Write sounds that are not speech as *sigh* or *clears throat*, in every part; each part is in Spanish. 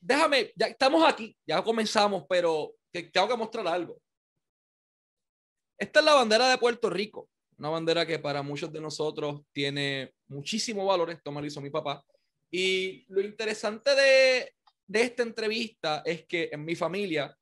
déjame, ya estamos aquí, ya comenzamos, pero tengo que mostrar algo. Esta es la bandera de Puerto Rico, una bandera que para muchos de nosotros tiene muchísimo valor. Esto me lo hizo mi papá. Y lo interesante de, de esta entrevista es que en mi familia,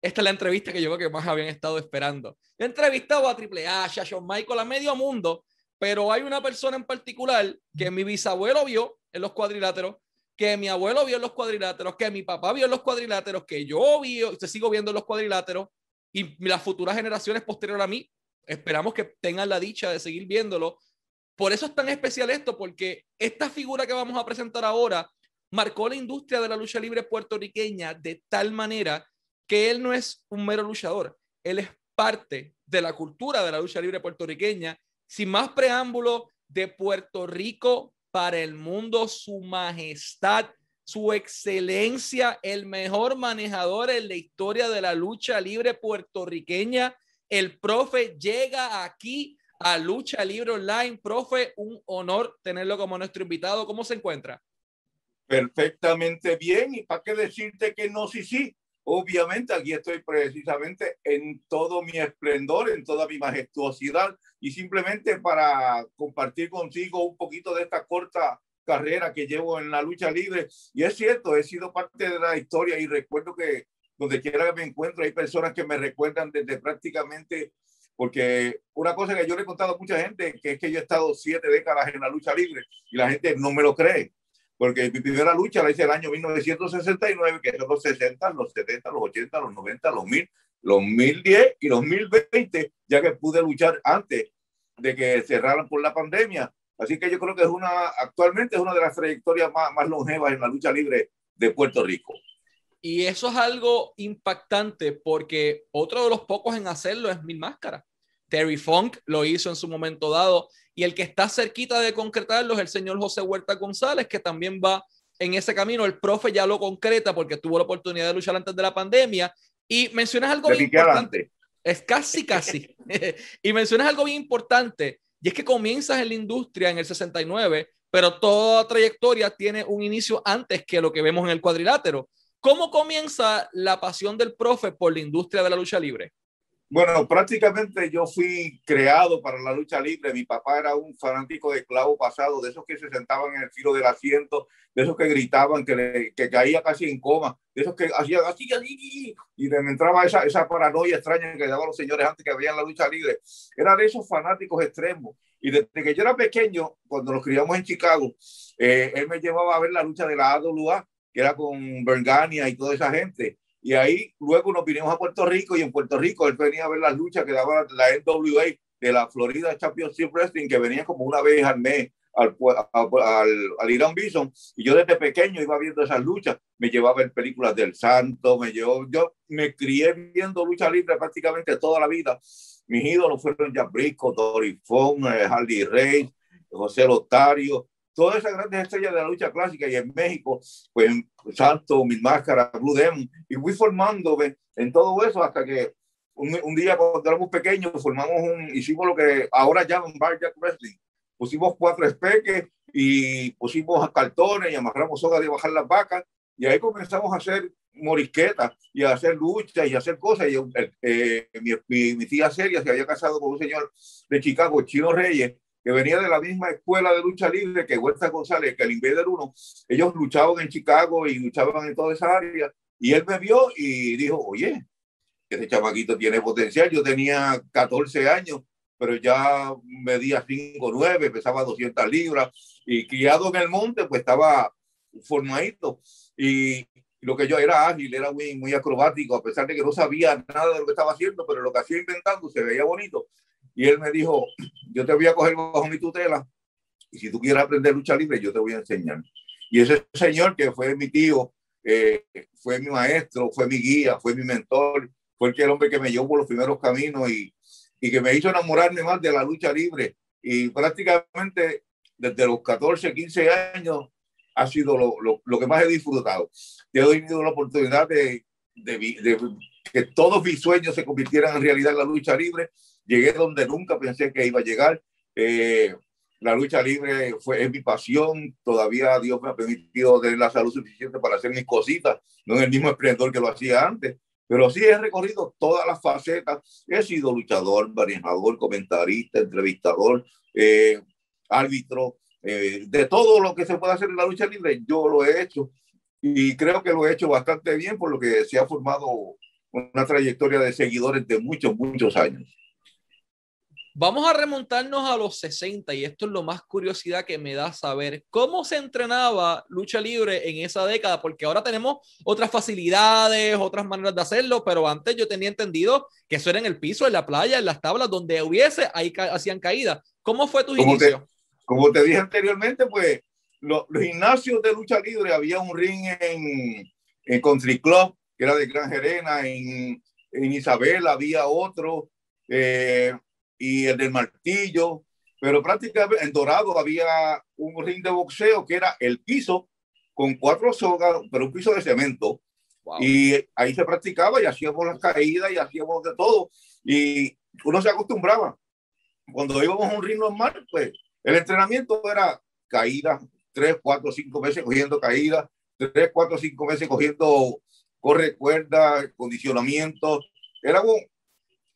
esta es la entrevista que yo creo que más habían estado esperando. He entrevistado a Triple H, a Shawn Michael, a medio mundo, pero hay una persona en particular que mi bisabuelo vio en los cuadriláteros, que mi abuelo vio los cuadriláteros, que mi papá vio los cuadriláteros, que yo vi, te sigo viendo en los cuadriláteros y las futuras generaciones posteriores a mí esperamos que tengan la dicha de seguir viéndolo. Por eso es tan especial esto, porque esta figura que vamos a presentar ahora marcó la industria de la lucha libre puertorriqueña de tal manera que él no es un mero luchador, él es parte de la cultura de la lucha libre puertorriqueña sin más preámbulo, de Puerto Rico para el mundo, su majestad, su excelencia, el mejor manejador en la historia de la lucha libre puertorriqueña. El profe llega aquí a Lucha Libre Online. Profe, un honor tenerlo como nuestro invitado. ¿Cómo se encuentra? Perfectamente bien. ¿Y para qué decirte que no, sí, sí? Obviamente aquí estoy precisamente en todo mi esplendor, en toda mi majestuosidad y simplemente para compartir contigo un poquito de esta corta carrera que llevo en la lucha libre. Y es cierto, he sido parte de la historia y recuerdo que donde quiera que me encuentro hay personas que me recuerdan desde prácticamente, porque una cosa que yo le he contado a mucha gente, que es que yo he estado siete décadas en la lucha libre y la gente no me lo cree porque mi primera lucha la hice el año 1969, que son los 60, los 70, los 80, los 90, los 1000, los 1010 y los 1020, ya que pude luchar antes de que cerraran por la pandemia. Así que yo creo que es una, actualmente es una de las trayectorias más, más longevas en la lucha libre de Puerto Rico. Y eso es algo impactante porque otro de los pocos en hacerlo es Mil Máscara. Terry Funk lo hizo en su momento dado y el que está cerquita de concretarlo es el señor José Huerta González, que también va en ese camino. El profe ya lo concreta porque tuvo la oportunidad de luchar antes de la pandemia. Y mencionas algo bien importante. Es casi, casi. *laughs* y mencionas algo bien importante. Y es que comienzas en la industria en el 69, pero toda trayectoria tiene un inicio antes que lo que vemos en el cuadrilátero. ¿Cómo comienza la pasión del profe por la industria de la lucha libre? Bueno, prácticamente yo fui creado para la lucha libre. Mi papá era un fanático de clavo pasado, de esos que se sentaban en el filo del asiento, de esos que gritaban, que, le, que caía casi en coma, de esos que hacían así, así, y me entraba esa, esa paranoia extraña que daban los señores antes que veían la lucha libre. Era de esos fanáticos extremos. Y desde que yo era pequeño, cuando nos criamos en Chicago, eh, él me llevaba a ver la lucha de la AWA, que era con Bergania y toda esa gente. Y ahí luego nos vinimos a Puerto Rico y en Puerto Rico él venía a ver las luchas que daba la NWA de la Florida Championship Wrestling, que venía como una vez al mes al, al, al Irán Bison. Y yo desde pequeño iba viendo esas luchas. Me llevaba a ver películas del Santo, me llevó, yo me crié viendo lucha libre prácticamente toda la vida. Mis ídolos fueron Jack Brisco, Dory eh, Harley Reyes, José Lotario, todas esas grandes estrellas de la lucha clásica y en México, pues Santo, Mil Máscaras, Blue Demon, y fui formando en todo eso hasta que un, un, día cuando éramos pequeños formamos un, hicimos lo que ahora llaman Bar Jack Wrestling, pusimos cuatro espeques y pusimos cartones y amarramos soga de bajar las vacas y ahí comenzamos a hacer morisquetas y a hacer luchas y a hacer cosas. Y eh, mi, mi, mi, tía Celia se había casado con un señor de Chicago, Chino Reyes, que venía de la misma escuela de lucha libre que Huerta González, que el Invader 1, ellos luchaban en Chicago y luchaban en toda esa área. Y él me vio y dijo, oye, ese chamaquito tiene potencial. Yo tenía 14 años, pero ya medía 5 9, pesaba 200 libras y criado en el monte, pues estaba formadito. Y lo que yo era ágil, era muy, muy acrobático, a pesar de que no sabía nada de lo que estaba haciendo, pero lo que hacía inventando se veía bonito. Y él me dijo, yo te voy a coger bajo mi tutela y si tú quieres aprender lucha libre, yo te voy a enseñar. Y ese señor que fue mi tío, eh, fue mi maestro, fue mi guía, fue mi mentor, fue el hombre que me llevó por los primeros caminos y, y que me hizo enamorarme más de la lucha libre. Y prácticamente desde los 14, 15 años ha sido lo, lo, lo que más he disfrutado. He tenido la oportunidad de, de, de, que todos mis sueños se convirtieran en realidad en la lucha libre llegué donde nunca pensé que iba a llegar. Eh, la lucha libre fue, es mi pasión. Todavía Dios me ha permitido tener la salud suficiente para hacer mis cositas, no en el mismo esplendor que lo hacía antes. Pero sí he recorrido todas las facetas. He sido luchador, manejador, comentarista, entrevistador, eh, árbitro, eh, de todo lo que se puede hacer en la lucha libre, yo lo he hecho. Y creo que lo he hecho bastante bien, por lo que se ha formado una trayectoria de seguidores de muchos, muchos años. Vamos a remontarnos a los 60 y esto es lo más curiosidad que me da saber cómo se entrenaba lucha libre en esa década, porque ahora tenemos otras facilidades, otras maneras de hacerlo, pero antes yo tenía entendido que eso era en el piso, en la playa, en las tablas, donde hubiese, ahí hacían caídas. ¿Cómo fue tu inicio? como te dije anteriormente, pues los, gimnasios de lucha libre, había un ring en, en Country Club, que era de Gran Gerena, en, en Isabel había otro. Eh, y el del martillo, pero prácticamente en Dorado había un ring de boxeo que era el piso con cuatro sogas, pero un piso de cemento. Y ahí se practicaba y hacíamos las caídas y hacíamos de todo. Y uno se acostumbraba. Cuando íbamos a un ring normal, pues el entrenamiento era caídas, tres, cuatro, cinco veces cogiendo caídas, tres, cuatro, cinco veces cogiendo corre cuerda, condicionamiento. Era un,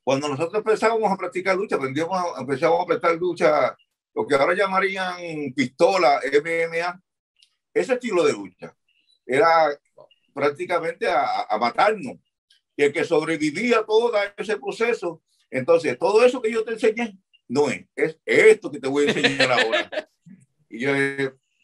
cuando nosotros empezábamos a practicar lucha, aprendíamos, empezamos a practicar lucha, lo que ahora llamarían pistola, MMA, ese estilo de lucha era prácticamente a, matarnos. Y el que sobrevivía todo ese proceso, entonces todo eso que yo te enseñé, no es, es esto que te voy a enseñar ahora. *laughs* Y yo,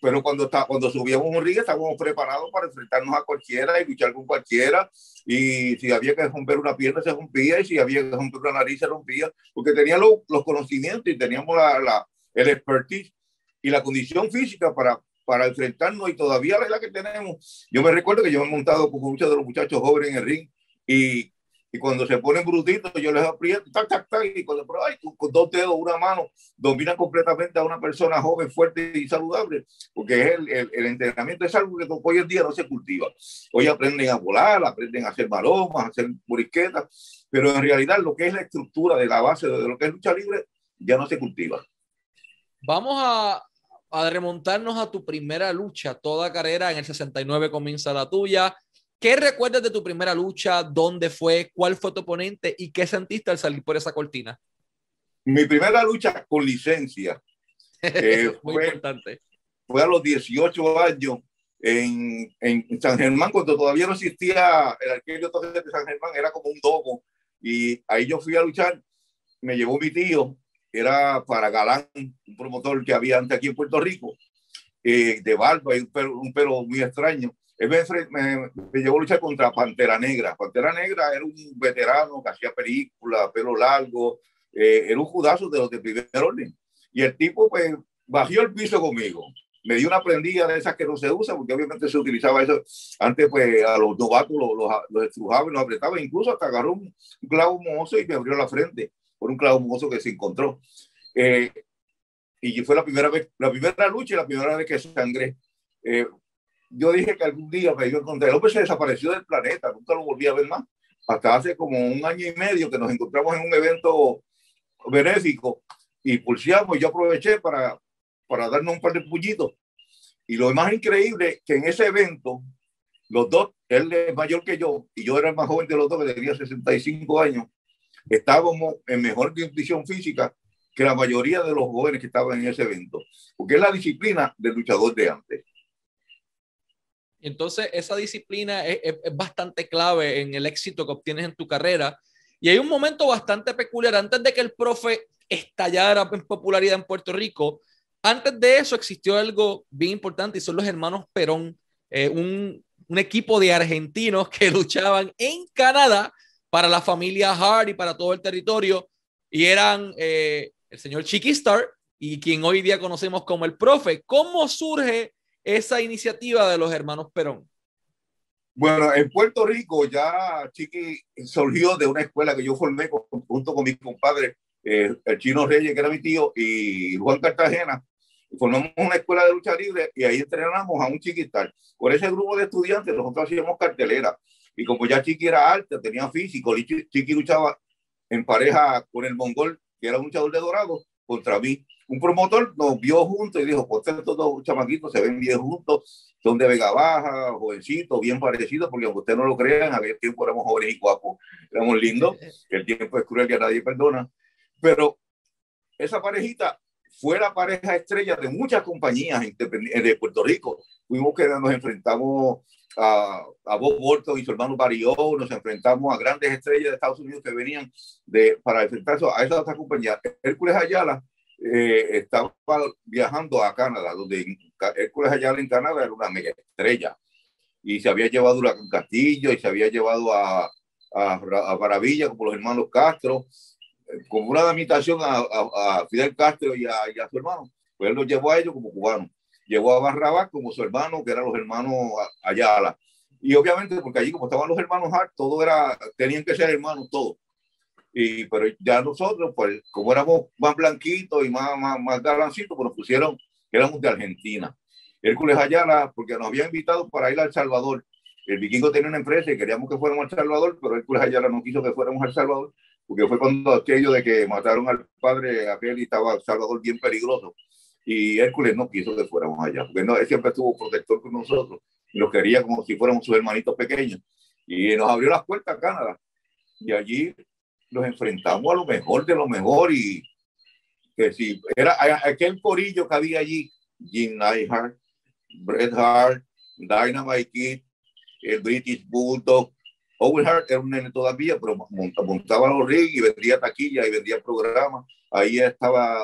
pero cuando, está, cuando subíamos un ring estábamos preparados para enfrentarnos a cualquiera y luchar con cualquiera. Y si había que romper una pierna, se rompía, y si había que romper una nariz, se rompía, porque tenía los conocimientos y teníamos la, la, el expertise y la condición física para, para enfrentarnos y todavía la que tenemos. Yo me recuerdo que yo me he montado con muchos de los muchachos jóvenes en el ring y y cuando se ponen brutitos, yo les aprieto, tac, tac, tac, y cuando, pero, ay, con dos dedos, una mano, dominan completamente a una persona joven, fuerte y saludable, porque es el, el, entrenamiento es algo que hoy en día no se cultiva. Hoy aprenden a volar, aprenden a hacer maromas, a hacer morisquetas, pero en realidad lo que es la estructura de la base de lo que es lucha libre ya no se cultiva. Vamos a, a remontarnos a tu primera lucha, toda carrera, en el 69 comienza la tuya, ¿Qué recuerdas de tu primera lucha? ¿Dónde fue? ¿Cuál fue tu oponente? ¿Y qué sentiste al salir por esa cortina? Mi primera lucha con licencia. *laughs* Eh, Muy fue, importante. Fue a los 18 años en, en, San Germán, cuando todavía no existía el arquero de San Germán, era como un domo. Y ahí yo fui a luchar. Me llevó mi tío, era para Galán, un promotor que había antes aquí en Puerto Rico, eh, de barba y un pelo, un pelo muy extraño me, me, llevó a luchar contra Pantera Negra. Pantera Negra era un veterano que hacía películas, pelo largo, eh, era un judazo de los de primer orden. Y el tipo, pues, bajó el piso conmigo. Me dio una prendida de esas que no se usa, porque obviamente se utilizaba eso. Antes, pues, a los novatos los, los, los estrujaba y los apretaba. Incluso hasta agarró un, clavo mozo y me abrió la frente por un clavo mozo que se encontró. Eh, y fue la primera vez, la primera lucha y la primera vez que sangré. Eh, yo dije que algún día me iba a encontrar. Hombre se desapareció del planeta, nunca lo volví a ver más. Hasta hace como un año y medio que nos encontramos en un evento benéfico y pulseamos. Yo aproveché para, para darnos un par de puñitos. Y lo más increíble que en ese evento, los dos, él es mayor que yo y yo era el más joven de los dos, que tenía 65 años, estábamos en mejor condición física que la mayoría de los jóvenes que estaban en ese evento, porque es la disciplina del luchador de antes. Entonces, esa disciplina es, bastante clave en el éxito que obtienes en tu carrera. Y hay un momento bastante peculiar. Antes de que el profe estallara en popularidad en Puerto Rico, antes de eso existió algo bien importante y son los hermanos Perón, eh, un, equipo de argentinos que *laughs* luchaban en Canadá para la familia Hart para todo el territorio. Y eran eh, el señor Chiquistar y quien hoy día conocemos como el profe. ¿Cómo surge esa iniciativa de los hermanos Perón? Bueno, en Puerto Rico ya Chiqui surgió de una escuela que yo formé junto con mi compadre, eh, el Chino Reyes, que era mi tío, y Juan Cartagena. Formamos una escuela de lucha libre y ahí entrenamos a un chiquital. Por ese grupo de estudiantes nosotros hacíamos cartelera. Y como ya Chiqui era alta, tenía físico, Chiqui luchaba en pareja con el mongol, que era un luchador de dorado, contra mí. Un promotor nos vio juntos y dijo, pues estos dos chamaquitos se ven bien juntos, son de Vega Baja, jovencitos, bien parecidos, porque aunque usted no lo crean, a aquel tiempo éramos jóvenes y guapos, éramos lindos, *laughs* el tiempo es cruel que a nadie perdona, pero esa parejita fue la pareja estrella de muchas compañías de Puerto Rico. Fuimos que nos enfrentamos a, a Bob Bolton y su hermano Barrio, nos enfrentamos a grandes estrellas de Estados Unidos que venían de, para enfrentarse a esas otras compañías. Hércules Ayala eh, estaba viajando a Canadá, donde Hércules Ayala en Canadá era una mega estrella y se había llevado a Castillo y se había llevado a, a, a Maravilla como los hermanos Castro, como una imitación a, a, Fidel Castro y a, y a su hermano. Pues él los llevó a ellos como cubanos llevó a Barrabás como su hermano, que eran los hermanos Ayala. Y obviamente, porque allí como estaban los hermanos Hart, todo era, tenían que ser hermanos todos. Y, pero ya nosotros, pues, como éramos más blanquitos y más, más, más galancitos, pues nos pusieron, éramos de Argentina. Hércules Ayala, porque nos había invitado para ir a El Salvador. El vikingo tenía una empresa y queríamos que fuéramos a El Salvador, pero Hércules Ayala no quiso que fuéramos a El Salvador, porque fue cuando aquello de que mataron al padre aquel y estaba Salvador bien peligroso y Hércules no quiso que fuéramos allá, porque no, él siempre estuvo protector con nosotros y nos quería como si fuéramos sus hermanitos pequeños. Y nos abrió las puertas a Canadá. Y allí nos enfrentamos a lo mejor de lo mejor y que si era aquel corillo que había allí, Jim Neidhart, Bret Hart, Dynamite Kid, el British Bulldog, Owen Hart era un nene todavía, pero montaba los rings y vendía taquilla y vendía programas. Ahí estaba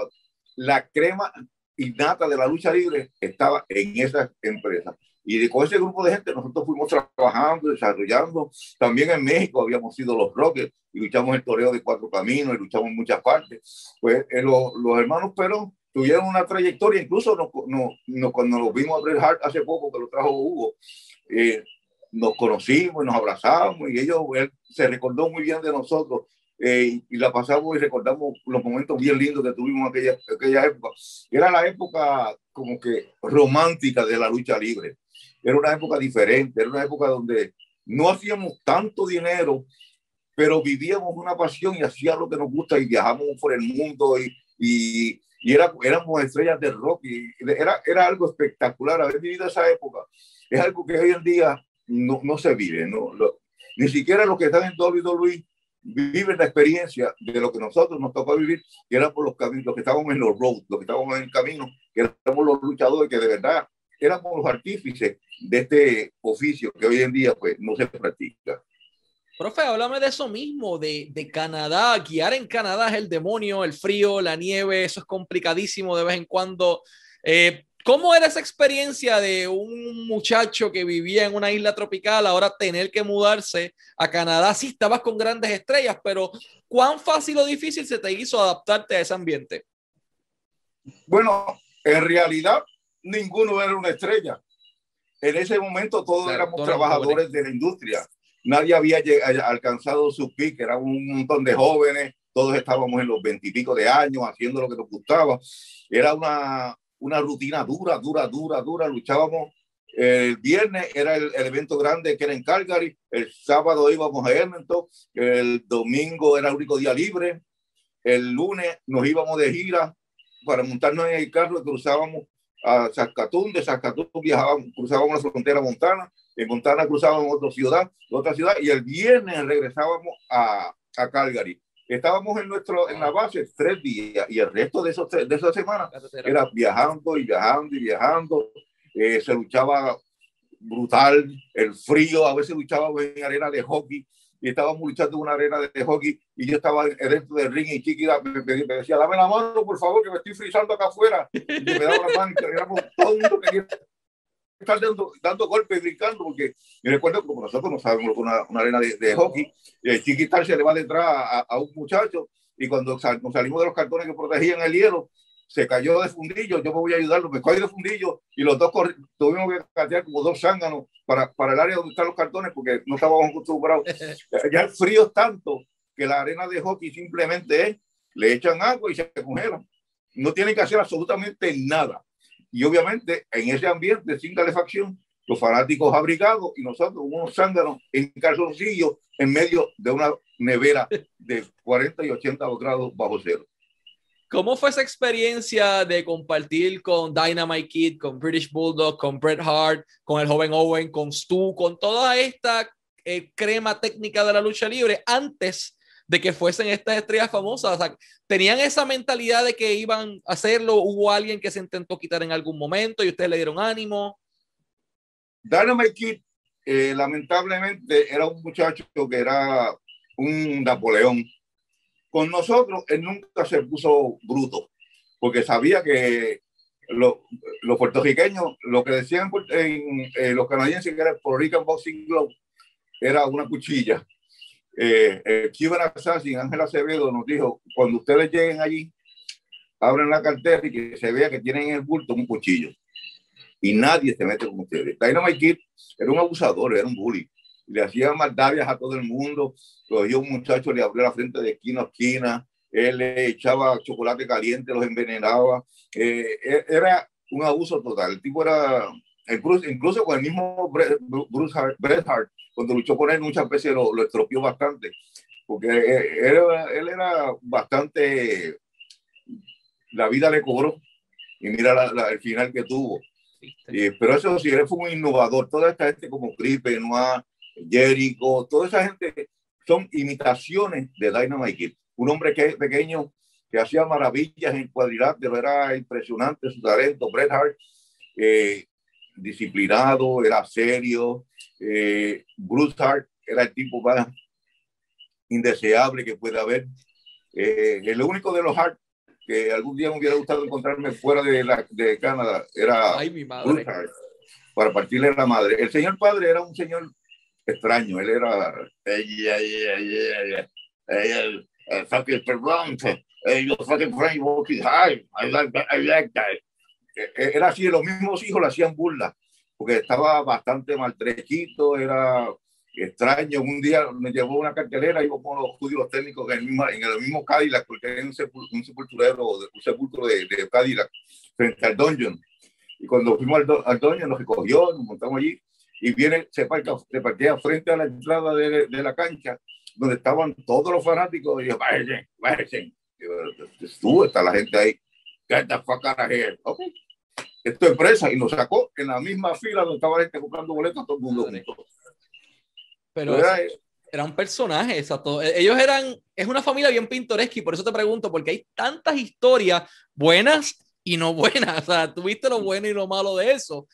la crema innata de la lucha libre estaba en esa empresa. Y con ese grupo de gente nosotros fuimos trabajando, desarrollando. También en México habíamos sido los Rockets y luchamos el toreo de cuatro caminos y luchamos en muchas partes. Pues eh, los, los hermanos Perón tuvieron una trayectoria, incluso nos, nos, cuando nos vimos a Bret Hart hace poco, que lo trajo Hugo, eh, nos conocimos y nos abrazamos y ellos, él se recordó muy bien de nosotros eh, y la pasamos y recordamos los momentos bien lindos que tuvimos en aquella, aquella época. Era la época como que romántica de la lucha libre. Era una época diferente, era una época donde no hacíamos tanto dinero, pero vivíamos una pasión y hacíamos lo que nos gusta y viajamos por el mundo y, y, y era, éramos estrellas de rock y era, era algo espectacular. Haber vivido esa época es algo que hoy en día no, no se vive, ¿no? ni siquiera los que están en WWE viven la experiencia de lo que nosotros nos tocó vivir, que éramos los caminos, que estábamos en los roads, los que estábamos en el camino, que éramos los luchadores, que de verdad éramos los artífices de este oficio que hoy en día pues no se practica. Profe, háblame de eso mismo, de, de, Canadá. Guiar en Canadá es el demonio, el frío, la nieve, eso es complicadísimo de vez en cuando. Eh, ¿Cómo era esa experiencia de un muchacho que vivía en una isla tropical, ahora tener que mudarse a Canadá? Sí, estabas con grandes estrellas, pero ¿cuán fácil o difícil se te hizo adaptarte a ese ambiente? Bueno, en realidad ninguno era una estrella. En ese momento todos éramos trabajadores de la industria. Nadie había alcanzado su pique, era un montón de jóvenes, todos estábamos en los veintipico de años haciendo lo que nos gustaba. Era una, una rutina dura, dura, dura, dura. Luchábamos el viernes, era el, evento grande que era en Calgary. El sábado íbamos a Edmonton. El domingo era el único día libre. El lunes nos íbamos de gira para montarnos en el carro cruzábamos a Saskatoon. De Saskatoon viajábamos, cruzábamos la frontera montana. En Montana cruzábamos otra ciudad, otra ciudad. Y el viernes regresábamos a, a Calgary Estábamos en, nuestro, en la base tres días y el resto de, esos, de esa semana era viajando y viajando y viajando. Eh, se luchaba brutal, el frío, a veces luchábamos en arena de hockey y estábamos luchando en una arena de hockey y yo estaba dentro del ring y Chiqui me, me, decía, dame la mano, por favor, que me estoy frizando acá afuera. Y me daba la mano y éramos todo el mundo quería estar dando, dando golpes, brincando, porque me recuerdo como nosotros no sabemos una, una arena de, de hockey, el chiquitar se le va detrás a, a, un muchacho y cuando nos salimos de los cartones que protegían el hielo, se cayó de fundillo, yo me voy a ayudarlo, me caí de fundillo y los dos tuvimos que catear como dos zánganos para, para el área donde están los cartones porque no estábamos acostumbrados. *laughs* ya el frío es tanto que la arena de hockey simplemente es, le echan agua y se congelan. No tienen que hacer absolutamente nada. Y obviamente en ese ambiente sin calefacción, los fanáticos abrigados y nosotros unos zánganos en calzoncillos en medio de una nevera de 40 y 80 grados bajo cero. ¿Cómo fue esa experiencia de compartir con Dynamite Kid, con British Bulldog, con Bret Hart, con el joven Owen, con Stu, con toda esta eh, crema técnica de la lucha libre antes de que fuesen estas estrellas famosas? ¿Tenían esa mentalidad de que iban a hacerlo? ¿Hubo alguien que se intentó quitar en algún momento y ustedes le dieron ánimo? Dynamite Kid, eh, lamentablemente, era un muchacho que era un Napoleón con nosotros, él nunca se puso bruto, porque sabía que los puertorriqueños, lo que decían en, eh, los canadienses que era el Puerto Rican Boxing Club, era una cuchilla. Eh, el Cuban Assassin, Ángel Acevedo, nos dijo, cuando ustedes lleguen allí, abren la cartera y que se vea que tienen en el bulto un cuchillo. Y nadie se mete con ustedes. Dynamite Kid era un abusador, era un bully le hacía maldades a todo el mundo. Cogió un muchacho, le abrió la frente de esquina a esquina, él le echaba chocolate caliente, los envenenaba. Eh, e, era un abuso total. El tipo era, incluso, con el mismo Bruce Hart, Bret Hart, cuando luchó con él, muchas veces lo, lo estropeó bastante, porque él, él, era bastante. La vida le cobró y mira el final que tuvo. pero eso sí, él fue un innovador. Toda esta gente como Cripe, Noah, Jericho, toda esa gente son imitaciones de Dynamite Kid. Un hombre que es pequeño, que hacía maravillas en cuadrilátero, era impresionante su talento. Bret Hart, eh, disciplinado, era serio. Eh, Bruce Hart era el tipo más indeseable que puede haber. Eh, el único de los Hart que algún día me hubiera gustado encontrarme fuera de, la, de Canadá era Bruce Hart, para partirle la madre. El señor padre era un señor extraño. Él era. Fucking Frank walking high. I like that. I like that. Era así, los mismos hijos le hacían burla, porque estaba bastante maltrechito, era extraño. Un día me llevó una cartelera, iba con los judíos técnicos en el mismo, en el mismo Cadillac, porque era un, un sepulturero, un sepulcro de, de Cadillac, frente al dungeon. Y cuando fuimos al, al dungeon, nos recogió, nos montamos allí y viene, se parquea, se parquea frente a la entrada de, de, la cancha, donde estaban todos los fanáticos, y yo, váyanse, váyanse. Estuvo, está la gente ahí, get the fuck out of here. Okay. Esto es empresa, y nos sacó en la misma fila donde estaba la gente comprando boletos, todo el mundo Pero era, era, un personaje, exacto. E, ellos eran, es una familia bien pintoresca, y por eso te pregunto, porque hay tantas historias buenas y no buenas. O sea, tuviste lo bueno y lo malo de eso.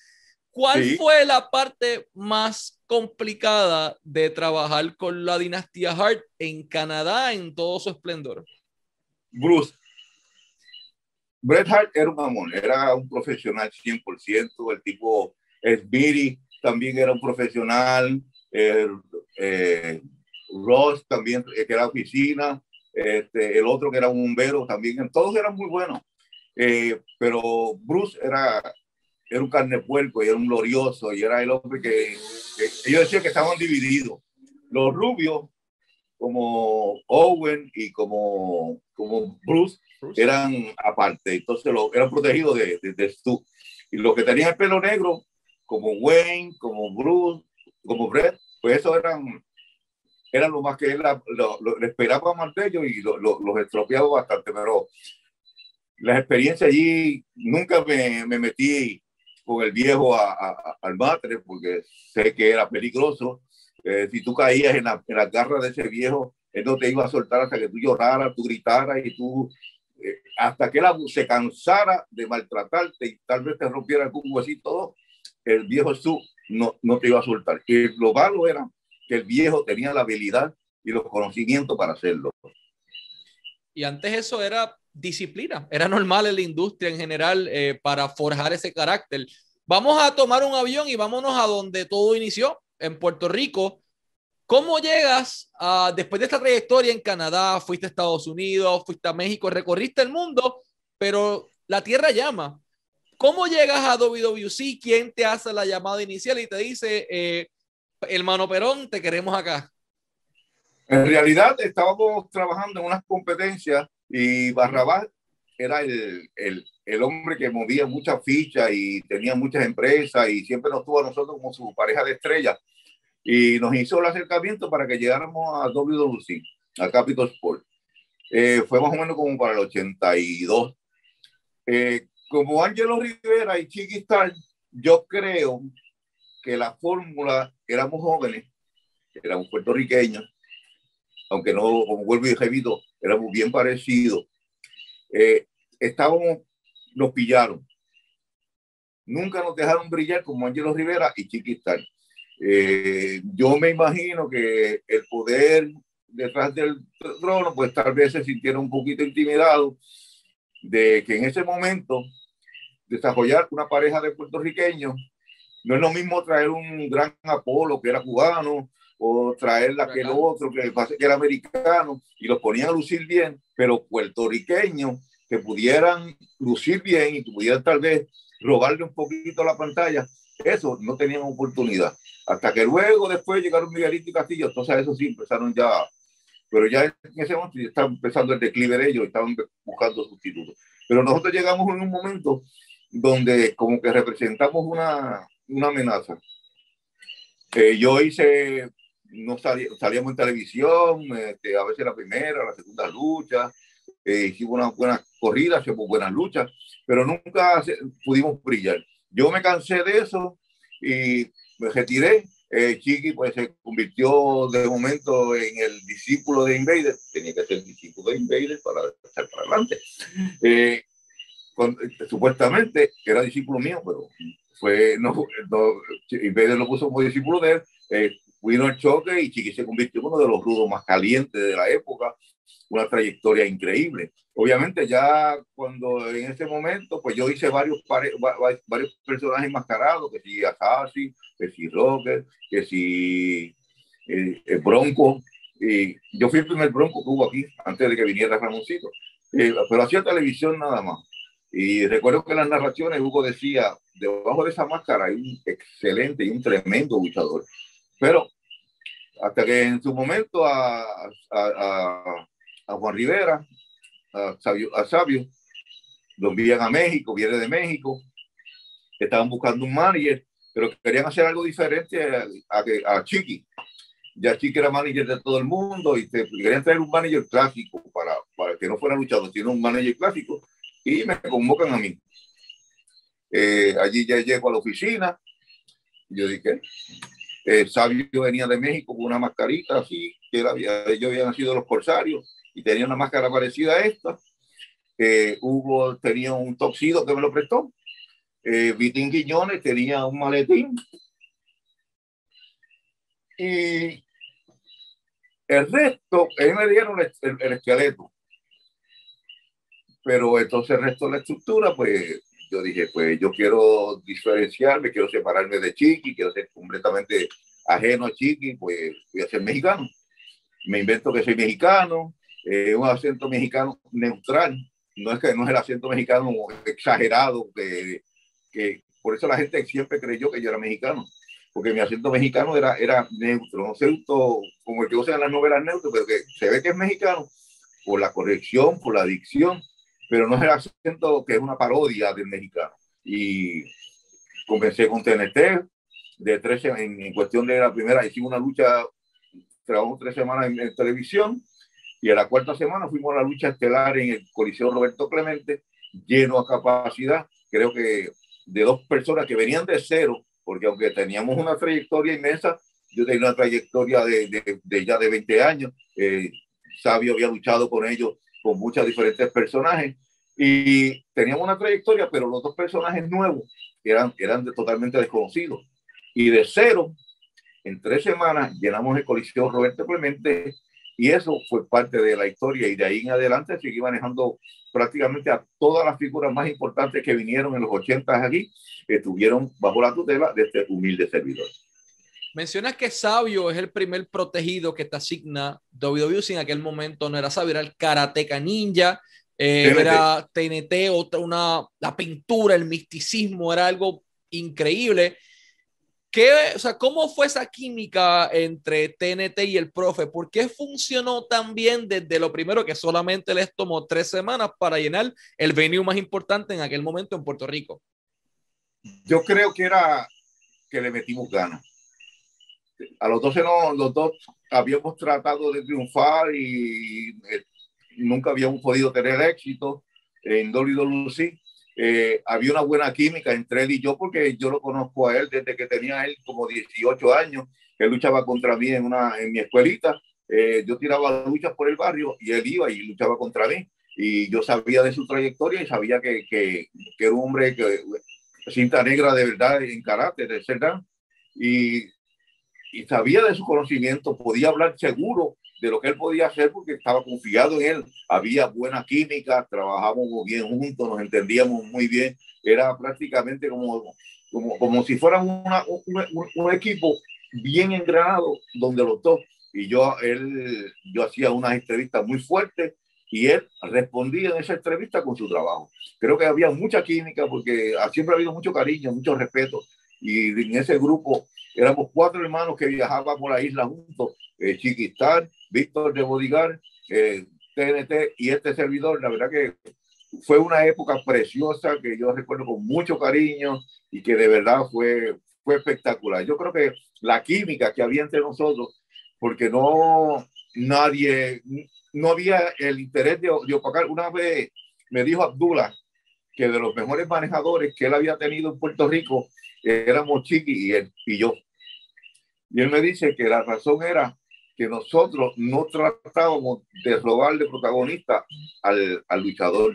¿Cuál fue la parte más complicada de trabajar con la dinastía Hart en Canadá en todo su esplendor? Bruce. Bret Hart era un amor, era un profesional 100%, el tipo Sbiri también era un profesional, eh, Ross también, que era oficina, este, el otro que era un bombero también, todos eran muy buenos, eh, pero Bruce era era un carne puerco y era un glorioso y era el hombre que, ellos decían que estaban divididos. Los rubios, como Owen y como, como Bruce, eran aparte, entonces lo, eran protegidos de, de, Stu. Y los que tenían el pelo negro, como Wayne, como Bruce, como Brett, pues eso eran, eran lo más que él lo, lo, esperaba más de ellos y los estropeaba bastante, pero la experiencia allí nunca me, me metí con el viejo a, al matre porque sé que era peligroso. Eh, si tú caías en la, en la, garra de ese viejo, él no te iba a soltar hasta que tú lloraras, tú gritaras y tú, hasta que él se cansara de maltratarte y tal vez te rompiera algún huesito, el viejo tú no, no te iba a soltar. Y lo malo era que el viejo tenía la habilidad y los conocimientos para hacerlo. Y antes eso era disciplina. Era normal en la industria en general eh, para forjar ese carácter. Vamos a tomar un avión y vámonos a donde todo inició, en Puerto Rico. ¿Cómo llegas a, después de esta trayectoria en Canadá, fuiste a Estados Unidos, fuiste a México, recorriste el mundo, pero la tierra llama? ¿Cómo llegas a WWC? ¿Quién te hace la llamada inicial y te dice, eh, hermano Perón, te queremos acá? En realidad estábamos trabajando en unas competencias y Barrabás era el, el, el, hombre que movía muchas fichas y tenía muchas empresas y siempre nos tuvo a nosotros como su pareja de estrella. Y nos hizo el acercamiento para que llegáramos a WWC, a Capital Sport. Eh, fue más o menos como para el 82. Eh, como Ángelo Rivera y Chiquistar, yo creo que la fórmula, éramos jóvenes, éramos puertorriqueños, aunque no, como vuelvo y repito, éramos bien parecidos. Eh, estábamos, nos pillaron. Nunca nos dejaron brillar como Ángelo Rivera y Chiquistar. Eh, yo me imagino que el poder detrás del trono, pues tal vez se sintieron un poquito intimidados de que en ese momento desarrollar una pareja de puertorriqueños no es lo mismo traer un gran Apolo que era cubano o traer aquel otro que, que era americano y los ponían a lucir bien, pero puertorriqueños que pudieran lucir bien y que pudieran tal vez robarle un poquito la pantalla, eso no tenían oportunidad. Hasta que luego después llegaron Miguelito y Castillo, entonces eso sí empezaron ya pero ya en ese momento ya estaba empezando el declive de ellos, estaban buscando sustitutos. Pero nosotros llegamos en un momento donde como que representamos una, una amenaza. Eh, yo hice, no salíamos en televisión, este, a veces la primera, la segunda lucha, eh, hicimos unas buenas corridas, hicimos buenas luchas, pero nunca pudimos brillar. Yo me cansé de eso y me retiré. Eh, Chiqui pues se convirtió de momento en el discípulo de Invader, tenía que ser discípulo de Invader para estar para adelante. Eh, supuestamente era discípulo mío, pero fue, no, Invader lo puso como discípulo de él, eh, vino el choque y Chiqui se convirtió en uno de los rudos más calientes de la época, una trayectoria increíble. Obviamente ya cuando en ese momento, pues yo hice varios, varios personajes mascarados, que si Assassin, que si Rocker, que si eh, el Bronco. Y yo fui el primer Bronco que hubo aquí, antes de que viniera Ramoncito. Eh, pero hacía televisión nada más. Y recuerdo que en las narraciones Hugo decía, debajo de esa máscara hay un excelente y un tremendo luchador. Pero hasta que en su momento a, a, a, a Juan Rivera a Sabio, a Sabio, lo envían a México, viene de México, estaban buscando un manager, pero querían hacer algo diferente a, a, a Chiqui. Ya Chiqui era manager de todo el mundo y te, querían traer un manager clásico para, para que no fuera luchador, sino un manager clásico. Y me convocan a mí. Eh, allí ya llego a la oficina. Yo dije, eh, Sabio venía de México con una mascarita así, que él había, ellos habían los corsarios y tenía una máscara parecida a esta. Eh, Hugo tenía un toxido que me lo prestó. Eh, Vitín Guiñones tenía un maletín. Y el resto, ellos me dieron el, esqueleto. Pero entonces el resto de la estructura, pues yo dije, pues yo quiero diferenciarme, quiero separarme de Chiqui, quiero ser completamente ajeno a Chiqui, pues voy a ser mexicano. Me invento que soy mexicano, eh, un acento mexicano neutral, no es que no es el acento mexicano exagerado, que, que por eso la gente siempre creyó que yo era mexicano, porque mi acento mexicano era, era neutro, no cierto como el que usan en las novelas neutro, pero que se ve que es mexicano por la corrección, por la dicción, pero no es el acento que es una parodia del mexicano. Y comencé con TNT, de 13, en, en cuestión de la primera, hicimos una lucha, trabajamos tres semanas en televisión, y a la cuarta semana fuimos a la lucha estelar en el Coliseo Roberto Clemente, lleno a capacidad, creo que de dos personas que venían de cero, porque aunque teníamos una trayectoria inmensa, yo tenía una trayectoria de, de, de ya de 20 años, eh, Sabio había luchado con ellos, con muchos diferentes personajes, y teníamos una trayectoria, pero los dos personajes nuevos eran, eran totalmente desconocidos. Y de cero, en tres semanas, llenamos el Coliseo Roberto Clemente y eso fue parte de la historia y de ahí en adelante seguí manejando prácticamente a todas las figuras más importantes que vinieron en los 80 aquí, estuvieron bajo la tutela de este humilde servidor. Mencionas que Sabio es el primer protegido que te asigna WWE en aquel momento, no era Sabio, era el Karateka Ninja, eh, era TNT, otra, una, la pintura, el misticismo, era algo increíble. ¿Qué, o sea, ¿Cómo fue esa química entre TNT y el profe? ¿Por qué funcionó tan bien desde lo primero que solamente les tomó tres semanas para llenar el venue más importante en aquel momento en Puerto Rico? Yo creo que era que le metimos ganas. A los dos, no, los dos habíamos tratado de triunfar y eh, nunca habíamos podido tener éxito en WWE. Eh, había una buena química entre él y yo porque yo lo conozco a él desde que tenía él como 18 años. Él luchaba contra mí en, una, en mi escuelita. Eh, yo tiraba luchas por el barrio y él iba y luchaba contra mí. Y yo sabía de su trayectoria y sabía que, que, que era un hombre que cinta negra de verdad en carácter, verdad. Y, y sabía de su conocimiento, podía hablar seguro de lo que él podía hacer porque estaba confiado en él. Había buena química, trabajábamos bien juntos, nos entendíamos muy bien. Era prácticamente como, como, como si fuera una, un, un, equipo bien engranado donde los dos. Y yo, él, yo hacía unas entrevistas muy fuertes y él respondía en esa entrevista con su trabajo. Creo que había mucha química porque siempre ha habido mucho cariño, mucho respeto. Y en ese grupo éramos cuatro hermanos que viajaban por la isla juntos, eh, Chiquistán, Víctor de Bodigar, eh, TNT y este servidor. La verdad que fue una época preciosa que yo recuerdo con mucho cariño y que de verdad fue, fue espectacular. Yo creo que la química que había entre nosotros, porque no nadie, no había el interés de, de opacar. Una vez me dijo Abdullah que de los mejores manejadores que él había tenido en Puerto Rico éramos Chiqui y él y yo. Y él me dice que la razón era que nosotros no tratábamos de robarle protagonista al, al luchador,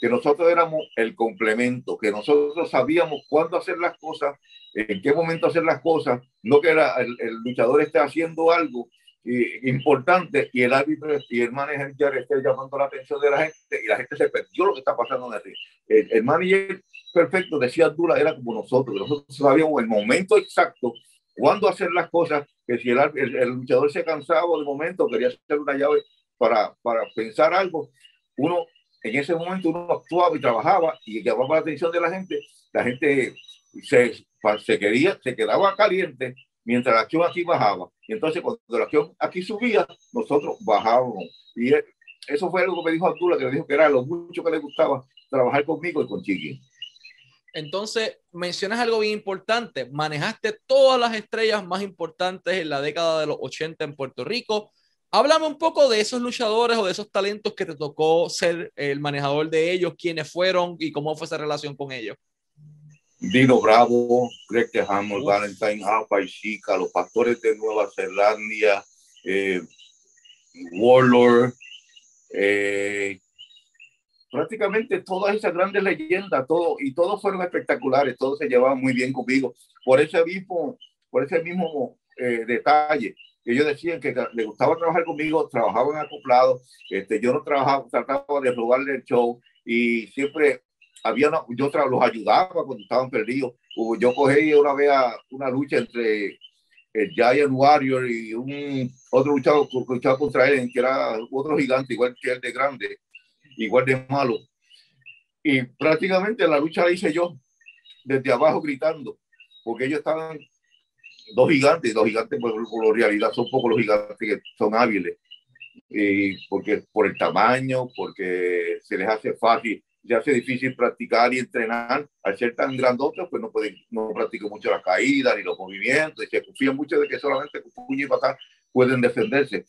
que nosotros éramos el complemento, que nosotros sabíamos cuándo hacer las cosas, en qué momento hacer las cosas, no que era el, el luchador esté haciendo algo y, importante y el árbitro y el manager esté llamando la atención de la gente y la gente se perdió lo que está pasando en el ring. El, el manager perfecto, decía Dura, era como nosotros, nosotros sabíamos el momento exacto cuándo hacer las cosas, que si el, el, luchador se cansaba de momento, quería hacer una llave para, para pensar algo, uno en ese momento uno actuaba y trabajaba y llamaba la atención de la gente, la gente se, se quería, se quedaba caliente mientras la acción aquí bajaba. Y entonces cuando la acción aquí subía, nosotros bajábamos. Y eso fue algo que me dijo Abdullah, que me dijo que era lo mucho que le gustaba trabajar conmigo y con Chiqui. Entonces, mencionas algo bien importante. Manejaste todas las estrellas más importantes en la década de los 80 en Puerto Rico. Háblame un poco de esos luchadores o de esos talentos que te tocó ser el manejador de ellos, quiénes fueron y cómo fue esa relación con ellos. Dino Bravo, Greg Tejano, Valentine, Alpha y Chica, los pastores de Nueva Zelanda, eh, Warlord, eh, prácticamente todas esas grandes leyendas, todo, y todos fueron espectaculares, todos se llevaban muy bien conmigo. Por ese mismo, por ese mismo eh, detalle, ellos decían que les gustaba trabajar conmigo, trabajaban acoplados, este, yo no trabajaba, trataba de robarle el show y siempre había una, yo los ayudaba cuando estaban perdidos. Yo cogí una vez una lucha entre el Giant Warrior y un otro luchador, luchaba contra él, que era otro gigante, igual que el de grande, igual de malo. Y prácticamente la lucha la hice yo, desde abajo gritando, porque ellos estaban dos gigantes, dos gigantes por, por realidad son pocos los gigantes que son hábiles, y porque por el tamaño, porque se les hace fácil se hace difícil practicar y entrenar. Al ser tan grandotes, pues no, pueden, no practican mucho las caídas ni los movimientos y se confían mucho de que solamente con puño y patar pueden defenderse.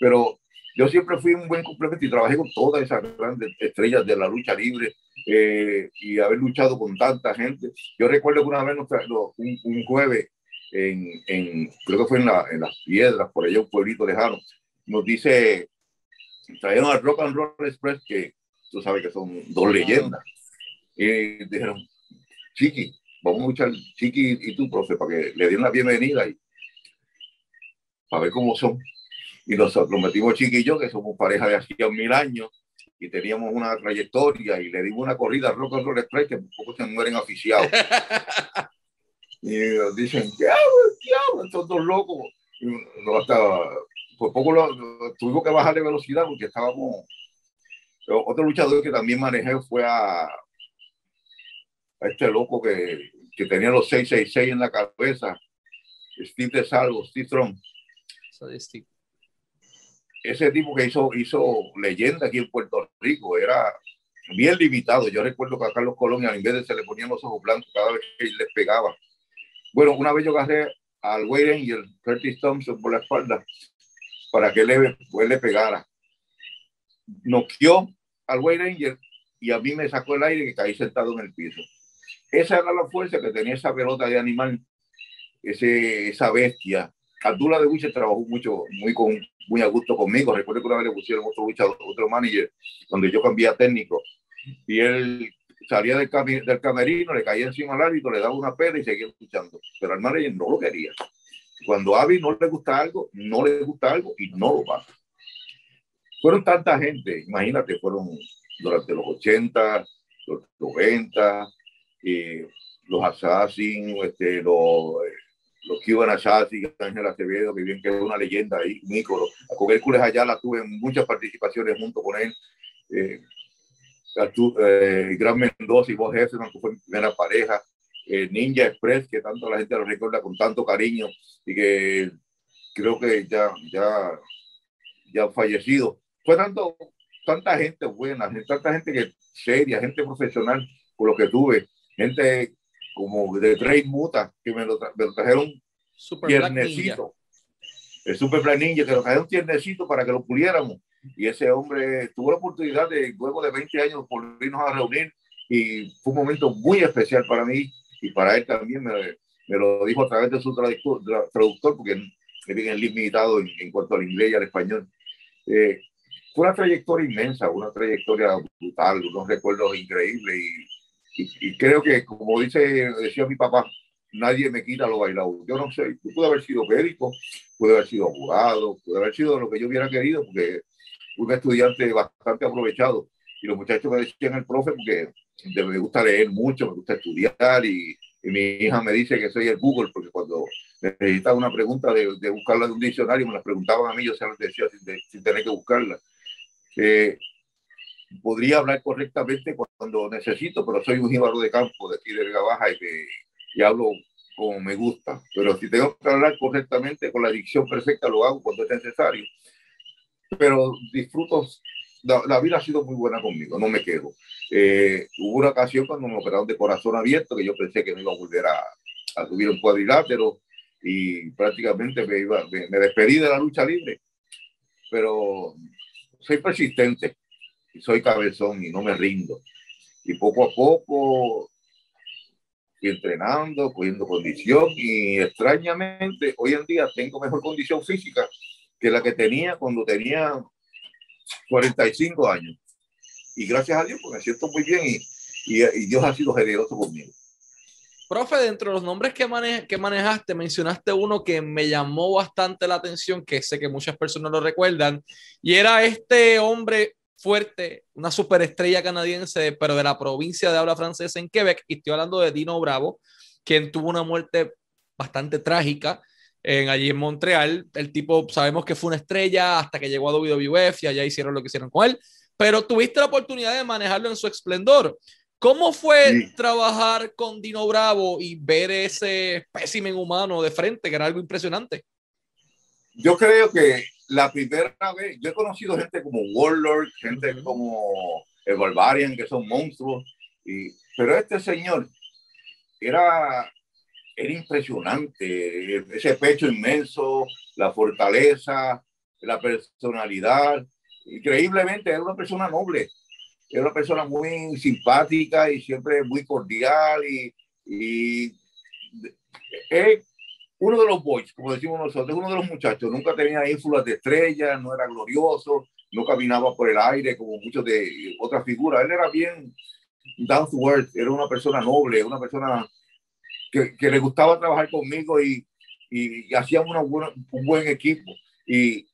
Pero yo siempre fui un buen complemento y trabajé con todas esas grandes estrellas de la lucha libre eh, y haber luchado con tanta gente. Yo recuerdo que una vez nos un, un jueves en, en, creo que fue en, la, en las piedras, por allá un pueblito lejano, nos dice, trajeron al Rock and Roll Express que tú sabes que son dos leyendas. Y dijeron, Chiqui, vamos a escuchar Chiqui y tú, profe, para que le den la bienvenida y para ver cómo son. Y nosotros metimos Chiqui y yo, que somos pareja de hacía mil años, y teníamos una trayectoria, y le dimos una corrida a Rock and Roll Express, que poco se mueren oficiados. *laughs* y nos dicen, ¿qué hago? ¿Qué hago? Estos dos locos. Y no, hasta, por poco lo, tuvimos que bajar de velocidad porque estábamos otro luchador que también manejé fue a, a este loco que, que, tenía los 666 en la cabeza, Steve de Salvo, Steve Trump. Ese tipo que hizo, leyenda aquí en Puerto Rico era bien limitado. Yo recuerdo que a Carlos Colón, en vez de se le ponían los ojos blancos cada vez que les pegaba. Bueno, una vez yo agarré al Wayne y el Curtis Thompson por la espalda para que le, pues, le pegara noqueó al White Ranger y a mí me sacó el aire que caí sentado en el piso. Esa era la fuerza que tenía esa pelota de animal, ese, esa bestia. Abdullah de Wiche trabajó mucho, muy, con, muy a gusto conmigo. Recuerdo que una vez le pusieron otro otro manager, donde yo cambié a técnico. Y él salía del, del camerino, le caía encima al árbitro, le daba una pena y seguía escuchando. Pero al manager no lo quería. Cuando a Avi no le gusta algo, no le gusta algo y no lo pasa. Fueron tanta gente, imagínate, fueron durante los 80, los 90, eh, los Assassins, este, los, los Cuban Assassins, Ángel Acevedo, que bien que es una leyenda ahí, un ícono. Con Hércules la tuve muchas participaciones junto con él. Eh, eh, Gran Mendoza y vos Hefferman, que fue mi primera pareja. Ninja Express, que tanto la gente lo recuerda con tanto cariño y que creo que ya, ya, ya fallecido. Fue tanto, tanta gente buena, tanta gente que seria, gente profesional, por lo que tuve, gente como de Trade Muta, que me lo, trajeron Super tiernecito. El Super Black Ninja, que lo trajeron tiernecito para que lo puliéramos. Y ese hombre tuvo la oportunidad de, luego de 20 años, volvernos a reunir y fue un momento muy especial para mí y para él también me, me lo dijo a través de su traductor, traductor porque es bien limitado en, en, cuanto al inglés y al español. Eh, fue una trayectoria inmensa, una trayectoria brutal, unos recuerdos increíbles y, y, creo que, como dice, decía mi papá, nadie me quita lo bailado. Yo no sé, yo pude haber sido médico, pude haber sido abogado, pude haber sido lo que yo hubiera querido, porque un estudiante bastante aprovechado. Y los muchachos me decían el profe, porque me gusta leer mucho, me gusta estudiar y, mi hija me dice que soy el Google, porque cuando necesitaba una pregunta de, de buscarla de un diccionario, me la preguntaban a mí, yo se las decía sin, tener que buscarla. Eh, podría hablar correctamente cuando necesito, pero soy un jíbaro de campo de aquí de Baja y, que, y hablo como me gusta. Pero si tengo que hablar correctamente con la dicción perfecta, lo hago cuando es necesario. Pero disfruto la, vida ha sido muy buena conmigo, no me quedo. Eh, hubo una ocasión cuando me operaron de corazón abierto que yo pensé que no iba a volver a, a subir un cuadrilátero y prácticamente me, iba, me, despedí de la lucha libre. Pero soy persistente y soy cabezón y no me rindo. Y poco a poco fui entrenando, cogiendo condición y extrañamente hoy en día tengo mejor condición física que la que tenía cuando tenía 45 años. Y gracias a Dios, pues me siento muy bien y, y, Dios ha sido generoso conmigo. Profe, dentro de los nombres que, que manejaste, mencionaste uno que me llamó bastante la atención, que sé que muchas personas lo recuerdan, y era este hombre fuerte, una superestrella canadiense, pero de la provincia de habla francesa en Quebec, y estoy hablando de Dino Bravo, quien tuvo una muerte bastante trágica en, allí en Montreal. El tipo, sabemos que fue una estrella hasta que llegó a WWF y allá hicieron lo que hicieron con él, pero tuviste la oportunidad de manejarlo en su esplendor. ¿Cómo fue trabajar con Dino Bravo y ver ese espécimen humano de frente, que era algo impresionante? Yo creo que la primera vez, yo he conocido gente como Warlord, gente como el Barbarian, que son monstruos, y, pero este señor era era impresionante, ese pecho inmenso, la fortaleza, la personalidad. Increíblemente, era una persona noble, era una persona muy simpática y siempre muy cordial y, y es uno de los boys, como decimos nosotros, uno de los muchachos, nunca tenía ínfulas de estrellas, no era glorioso, no caminaba por el aire como muchos de otras figuras, él era bien down to earth, era una persona noble, una persona que, que le gustaba trabajar conmigo y, y, hacían una buena, un buen equipo. Y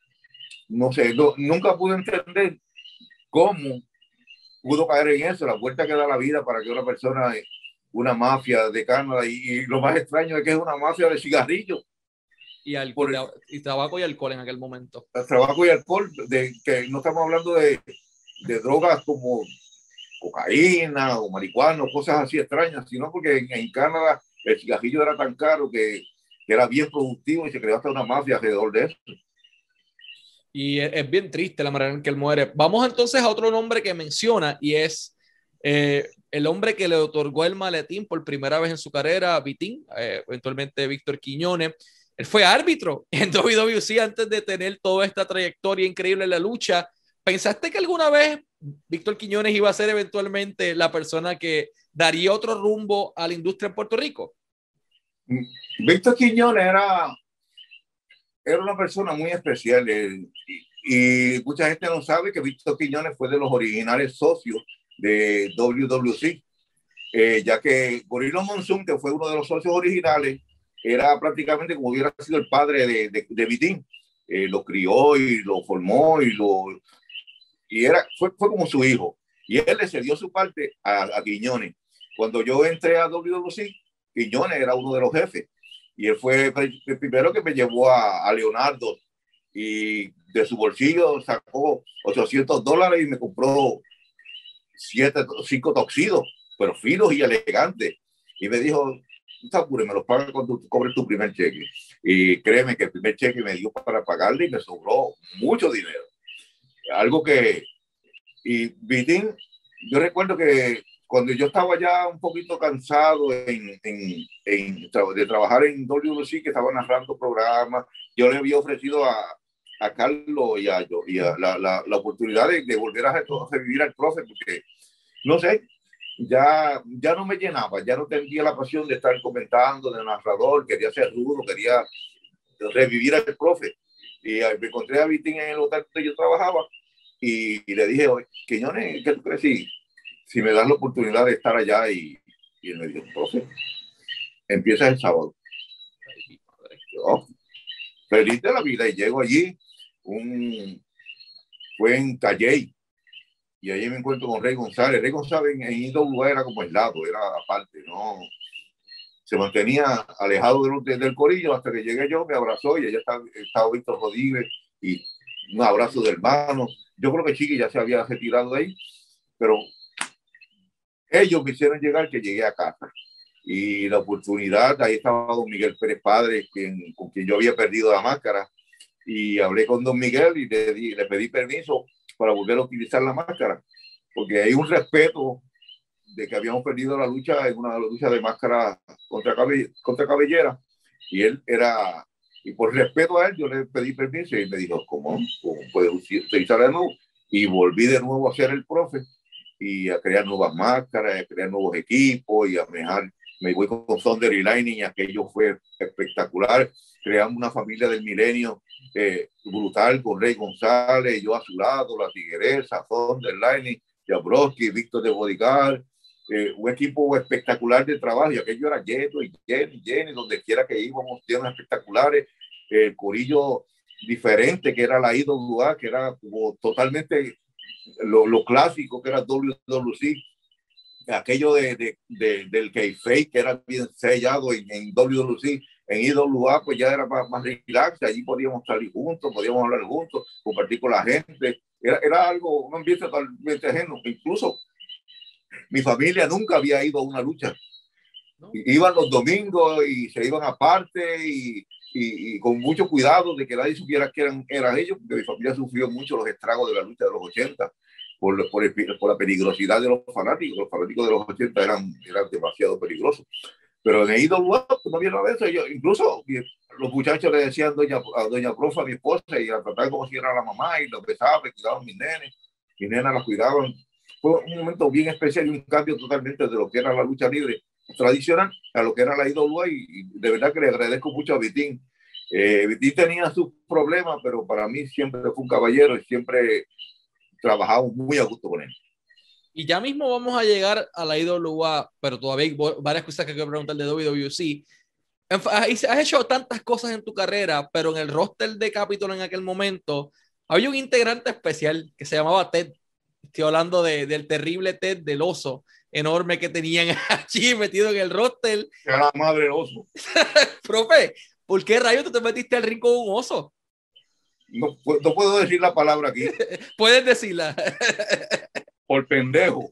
no sé, nunca pude entender cómo pudo caer en eso, la vuelta que da la vida para que una persona, una mafia de Canadá, y, lo más extraño es que es una mafia de cigarrillos. Y, alcohol, y tabaco y alcohol en aquel momento. Trabajo y alcohol, de, que no estamos hablando de, de drogas como cocaína o marihuana o cosas así extrañas, sino porque en, en Canadá el cigarrillo era tan caro que, era bien productivo y se creó hasta una mafia alrededor de eso. Y es, bien triste la manera en que él muere. Vamos entonces a otro nombre que menciona y es eh, el hombre que le otorgó el maletín por primera vez en su carrera, Vitín, eh, eventualmente Víctor Quiñones. Él fue árbitro *laughs* en WWC antes de tener toda esta trayectoria increíble en la lucha, ¿Pensaste que alguna vez Víctor Quiñones iba a ser eventualmente la persona que daría otro rumbo a la industria en Puerto Rico? Mm, Víctor Quiñones era, era una persona muy especial y, y, mucha gente no sabe que Víctor Quiñones fue de los originales socios de WWC, eh, ya que Gorilo Monsoon, que fue uno de los socios originales, era prácticamente como hubiera sido el padre de, de, de Vitín. Eh, lo crió y lo formó y lo y era fue, fue como su hijo. Y él le cedió su parte a, a Quiñones. Cuando yo entré a WWC Quiñones era uno de los jefes. Y él fue el primero que me llevó a, a Leonardo. Y de su bolsillo sacó 800 dólares y me compró siete, cinco toxidos, pero finos y elegantes. Y me dijo, apures, me los pagas cuando tú cobres tu primer cheque. Y créeme que el primer cheque me dio para pagarle y me sobró mucho dinero. Algo que, y Vitín, yo recuerdo que cuando yo estaba ya un poquito cansado en, en, en, de trabajar en WC, que estaba narrando programas, yo le había ofrecido a, a Carlos y a, y a la, la, la, oportunidad de, de volver a revivir al profe, porque, no sé, ya, ya no me llenaba, ya no tenía la pasión de estar comentando, de narrador, quería ser rudo, quería revivir al profe. Y me encontré a Vitín en el hotel donde yo trabajaba y, y le dije, Quiñones, ¿qué tú crees si, si me das la oportunidad de estar allá? Y, y él me dijo, profe, empieza el sábado. Yo, feliz de la vida, y llego allí, un, fue en Calley, y ahí me encuentro con Rey González. Rey González en, en IWA era como el lado, era aparte, no. Se mantenía alejado del, del corillo hasta que llegué yo, me abrazó y allá estaba, estaba Víctor Rodríguez y un abrazo de hermano. Yo creo que Chiqui ya se había retirado de ahí, pero ellos me hicieron llegar que llegué a casa. Y la oportunidad, ahí estaba don Miguel Pérez Padre, quien, con quien yo había perdido la máscara. Y hablé con don Miguel y le, le pedí permiso para volver a utilizar la máscara, porque hay un respeto de que habíamos perdido la lucha en una lucha de máscara contra, cabe, contra cabellera, y él era, y por respeto a él, yo le pedí permiso y me dijo, ¿cómo? ¿Cómo puedes utilizar de nuevo? Y volví de nuevo a ser el profe y a crear nuevas máscaras, a crear nuevos equipos y a manejar. Me voy con Thunder y Lightning, aquello fue espectacular. Creamos una familia del milenio eh, brutal con Rey González, yo a su lado, la Tigresa, Thunder, Lightning, Jabrowski, Víctor de Bodigar, eh, un equipo espectacular de trabajo y aquello era lleno y lleno y lleno, donde quiera que íbamos, llenos espectaculares, eh, corillo diferente que era la IWA, que era como totalmente lo, lo clásico que era WWC, aquello de, de, de del K-Fake que era bien sellado en, en WWC, en IWA pues ya era más, más relax, allí podíamos salir juntos, podíamos hablar juntos, compartir con la gente, era, era algo, un ambiente totalmente ajeno, incluso mi familia nunca había ido a una lucha, iban los domingos y se iban aparte y, y, y, con mucho cuidado de que nadie supiera que eran, eran ellos, porque mi familia sufrió mucho los estragos de la lucha de los 80 por, por, el, por la peligrosidad de los fanáticos. Los fanáticos de los 80 eran, eran demasiado peligrosos. Pero en IWA pues, no había nada de eso. Yo, incluso los muchachos le decían doña, a doña Profa, a mi esposa, y la trataban como si era la mamá, y los besaban, y cuidaban mis nenes. Mis nenas las cuidaban. Fue un momento bien especial y un cambio totalmente de lo que era la lucha libre tradicional a lo que era la IWA y, y de verdad que le agradezco mucho a Vitín. Eh, Vitín tenía sus problemas, pero para mí siempre fue un caballero y siempre trabajamos muy a gusto con él. Y ya mismo vamos a llegar a la IWA, pero todavía hay varias cosas que quiero preguntar de WWC. Has hecho tantas cosas en tu carrera, pero en el roster de Capitol en aquel momento había un integrante especial que se llamaba Ted. Estoy hablando de, del terrible Ted del oso enorme que tenían *laughs* allí metido en el roster. Era la madre del oso. *laughs* Profe, ¿por qué rayos tú te metiste al ring con un oso? No, no puedo decir la palabra aquí. *laughs* Puedes decirla. *laughs* Por pendejo.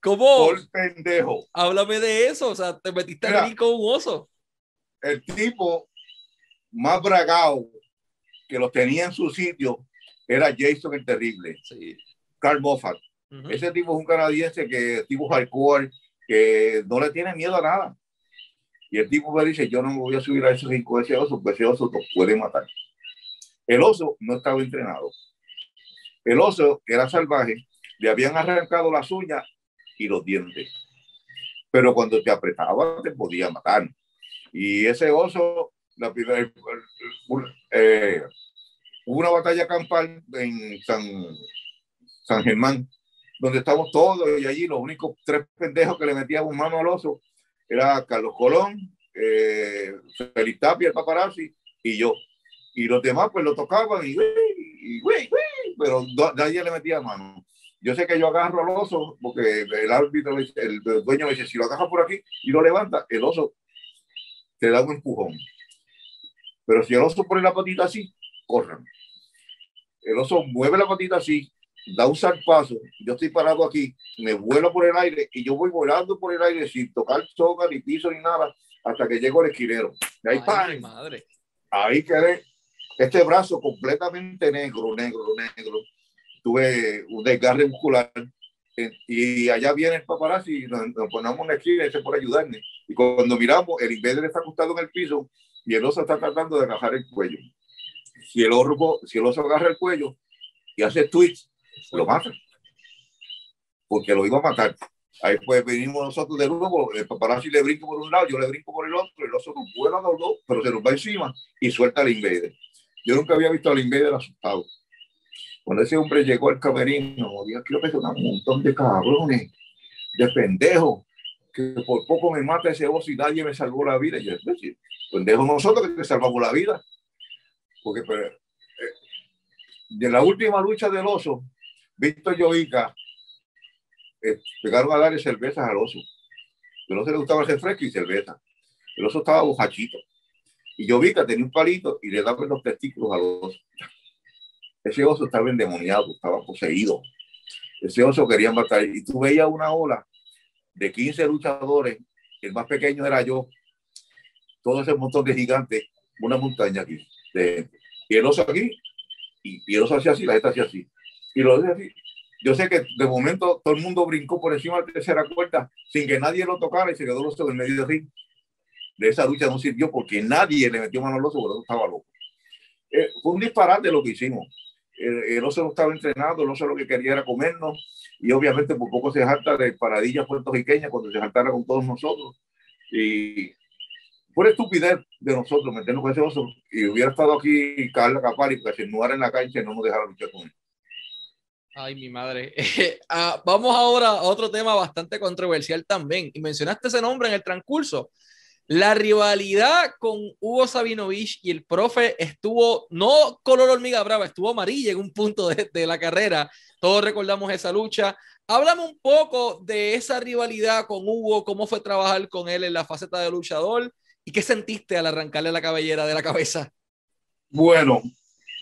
¿Cómo? Por pendejo. Háblame de eso. O sea, te metiste Mira, ring con un oso. El tipo más bragado que los tenía en su sitio era Jason el Terrible. Sí. Carl Moffat. Uh -huh. Ese tipo es un canadiense que tipo hardcore, que no le tiene miedo a nada. Y el tipo me dice, yo no me voy a subir a ese rico ese oso, porque ese oso puede matar. El oso no estaba entrenado. El oso era salvaje, le habían arrancado las uñas y los dientes. Pero cuando te apretaba, te podía matar. Y ese oso, la primera, eh, hubo una batalla campal en San, San Germán, donde estamos todos y allí los únicos tres pendejos que le metíamos mano al oso era Carlos Colón, eh, Feliz Tapia, el paparazzi y yo. Y los demás pues lo tocaban y, y, pero nadie le metía mano. Yo sé que yo agarro al oso porque el árbitro, el, dueño me dice, si lo agarra por aquí y lo levanta, el oso te da un empujón. Pero si el oso pone la patita así, corran. El oso mueve la patita así, da un salpazo, yo estoy parado aquí, me vuelo por el aire y yo voy volando por el aire sin tocar soga, ni piso, ni nada, hasta que llego al esquilero. ahí, Ay, madre. ahí quedé, este brazo completamente negro, negro, negro. Tuve un desgarre muscular y allá viene el paparazzi y nos, ponemos en la esquina y se por ayudarme. Y cuando miramos, el invader está acostado en el piso y el oso está tratando de agarrar el cuello. Si el, oso, si el oso agarra el cuello y hace twitch, lo mata. Porque lo iba a matar. Ahí pues venimos nosotros de nuevo, el paparazzi le brinco por un lado, yo le brinco por el otro, el oso nos vuela a los dos, pero se nos va encima y suelta al invader. Yo nunca había visto al invader asustado. Cuando ese hombre llegó al camerino, Dios, quiero que son un montón de cabrones, de pendejos, que por poco me mata ese oso y nadie me salvó la vida. Y yo, pues, pendejo nosotros que te salvamos la vida. Porque pues, eh, de la última lucha del oso, Víctor Jovica eh, pegaron a darle cervezas al oso. El oso le gustaba el refresco y cerveza. El oso estaba bojachito. Y Jovica tenía un palito y le daba los testículos al oso. Ese oso estaba endemoniado, estaba poseído. Ese oso quería matar. Y tú veías una ola de 15 luchadores. El más pequeño era yo. Todo ese montón de gigantes. Una montaña aquí. y el oso aquí. Y, el oso hacía así, la gente hacía así. Y lo hacía así. Yo sé que de momento todo el mundo brincó por encima de la tercera cuerda sin que nadie lo tocara y se quedó el oso en medio del ring. De esa lucha no sirvió porque nadie le metió mano al oso porque estaba loco. Eh, fue un disparate lo que hicimos el, oso no estaba entrenado, el oso lo que quería era comernos y obviamente por poco se jalta de paradillas puertorriqueñas cuando se jaltara con todos nosotros. Y por estupidez de nosotros meternos con ese oso y hubiera estado aquí Carla Capari, porque era en la cancha no nos dejara luchar con él. Ay, mi madre. *laughs* Ah, vamos ahora a otro tema bastante controversial también. Y mencionaste ese nombre en el transcurso. La rivalidad con Hugo Sabinovich y el profe estuvo, no color hormiga brava, estuvo amarilla en un punto de, de la carrera. Todos recordamos esa lucha. Háblame un poco de esa rivalidad con Hugo, cómo fue trabajar con él en la faceta de luchador y qué sentiste al arrancarle la cabellera de la cabeza. Bueno,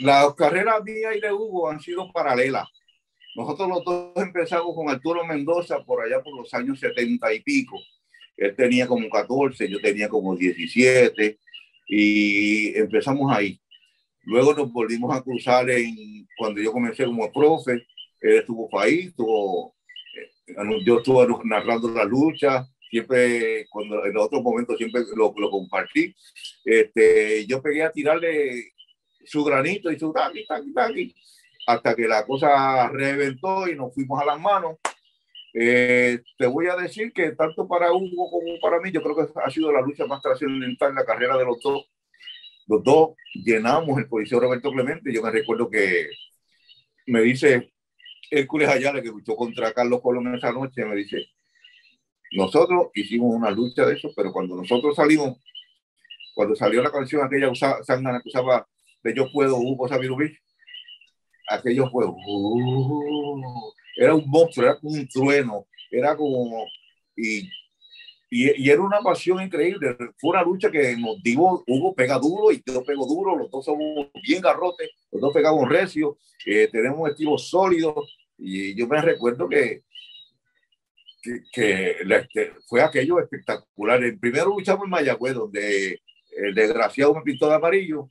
las carreras mía y de Hugo han sido paralelas. Nosotros los dos empezamos con Arturo Mendoza por allá por los años setenta y pico él tenía como 14, yo tenía como 17 y empezamos ahí. Luego nos volvimos a cruzar en, cuando yo comencé como profe, él estuvo ahí, estuvo, eh, yo estuve narrando la lucha, siempre, cuando en otro momento siempre lo, lo compartí. Este, yo pegué a tirarle su granito y su taqui, taqui, taqui, hasta que la cosa reventó y nos fuimos a las manos eh, te voy a decir que tanto para Hugo como para mí, yo creo que ha sido la lucha más trascendental en la carrera de los dos. Los dos llenamos el Coliseo Roberto Clemente. Yo me recuerdo que me dice Hércules Ayala, que luchó contra Carlos Colón esa noche, me dice, nosotros hicimos una lucha de eso, pero cuando nosotros salimos, cuando salió la canción aquella Sangana que usaba de Yo Puedo, Hugo Sabirubich, aquello fue... Uh, era un monstruo, era como un trueno, era como... Y, y, era una pasión increíble. Fue una lucha que nos dio, Hugo pega duro y yo pego duro, los dos somos bien garrotes, los dos pegamos recio, eh, tenemos un estilo sólido y yo me recuerdo que, que, este, fue aquello espectacular. El primero luchamos en Mayagüez, donde el desgraciado me pintó de amarillo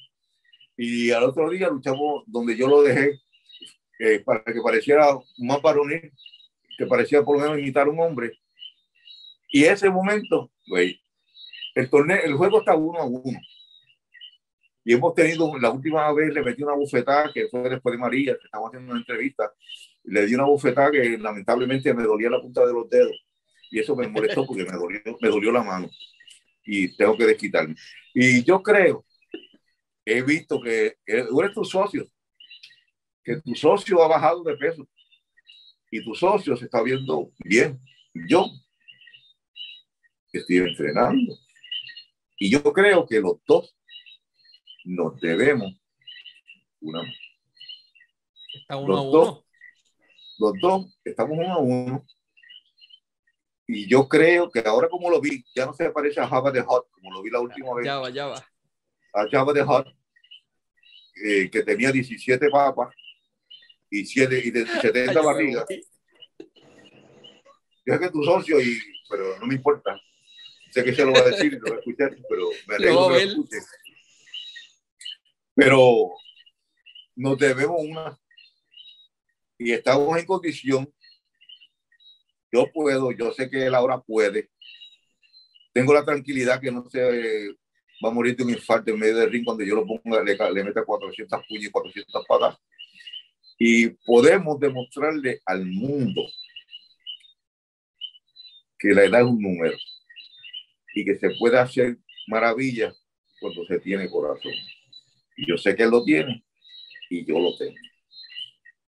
y al otro día luchamos donde yo lo dejé para que pareciera más varonil, que parecía por lo menos imitar a un hombre. Y ese momento, güey, el torneo, el juego está uno a uno. Y hemos tenido, la última vez le metí una bufetada que fue después de María, que estamos haciendo una entrevista, le di una bufetada que lamentablemente me dolía la punta de los dedos. Y eso me molestó porque me dolió, me dolió la mano. Y tengo que desquitarme. Y yo creo, he visto que tú eres tu socio, que tu socio ha bajado de peso y tu socio se está viendo bien. Yo estoy entrenando. Y yo creo que los dos nos debemos una Está uno los a uno. Dos, los dos estamos uno a uno. Y yo creo que ahora como lo vi, ya no se parece a Java de Hot, como lo vi la última vez. Ya va, ya va. A Java de Hot, eh, que tenía 17 papas y, 7, y 70 *laughs* barrigas. Yo sé que tu socio, y, pero no me importa. Sé que se lo va a decir, lo va a escuchar, pero me alegro que lo Pero nos debemos una. Y estamos en condición. Yo puedo, yo sé que él ahora puede. Tengo la tranquilidad que no se va a morir de un infarto en medio del ring cuando yo lo ponga, le, le meta 400 puños y 400 patas. Y podemos demostrarle al mundo que la edad es un número y que se puede hacer maravillas cuando se tiene corazón. Yo sé que lo tiene y yo lo tengo.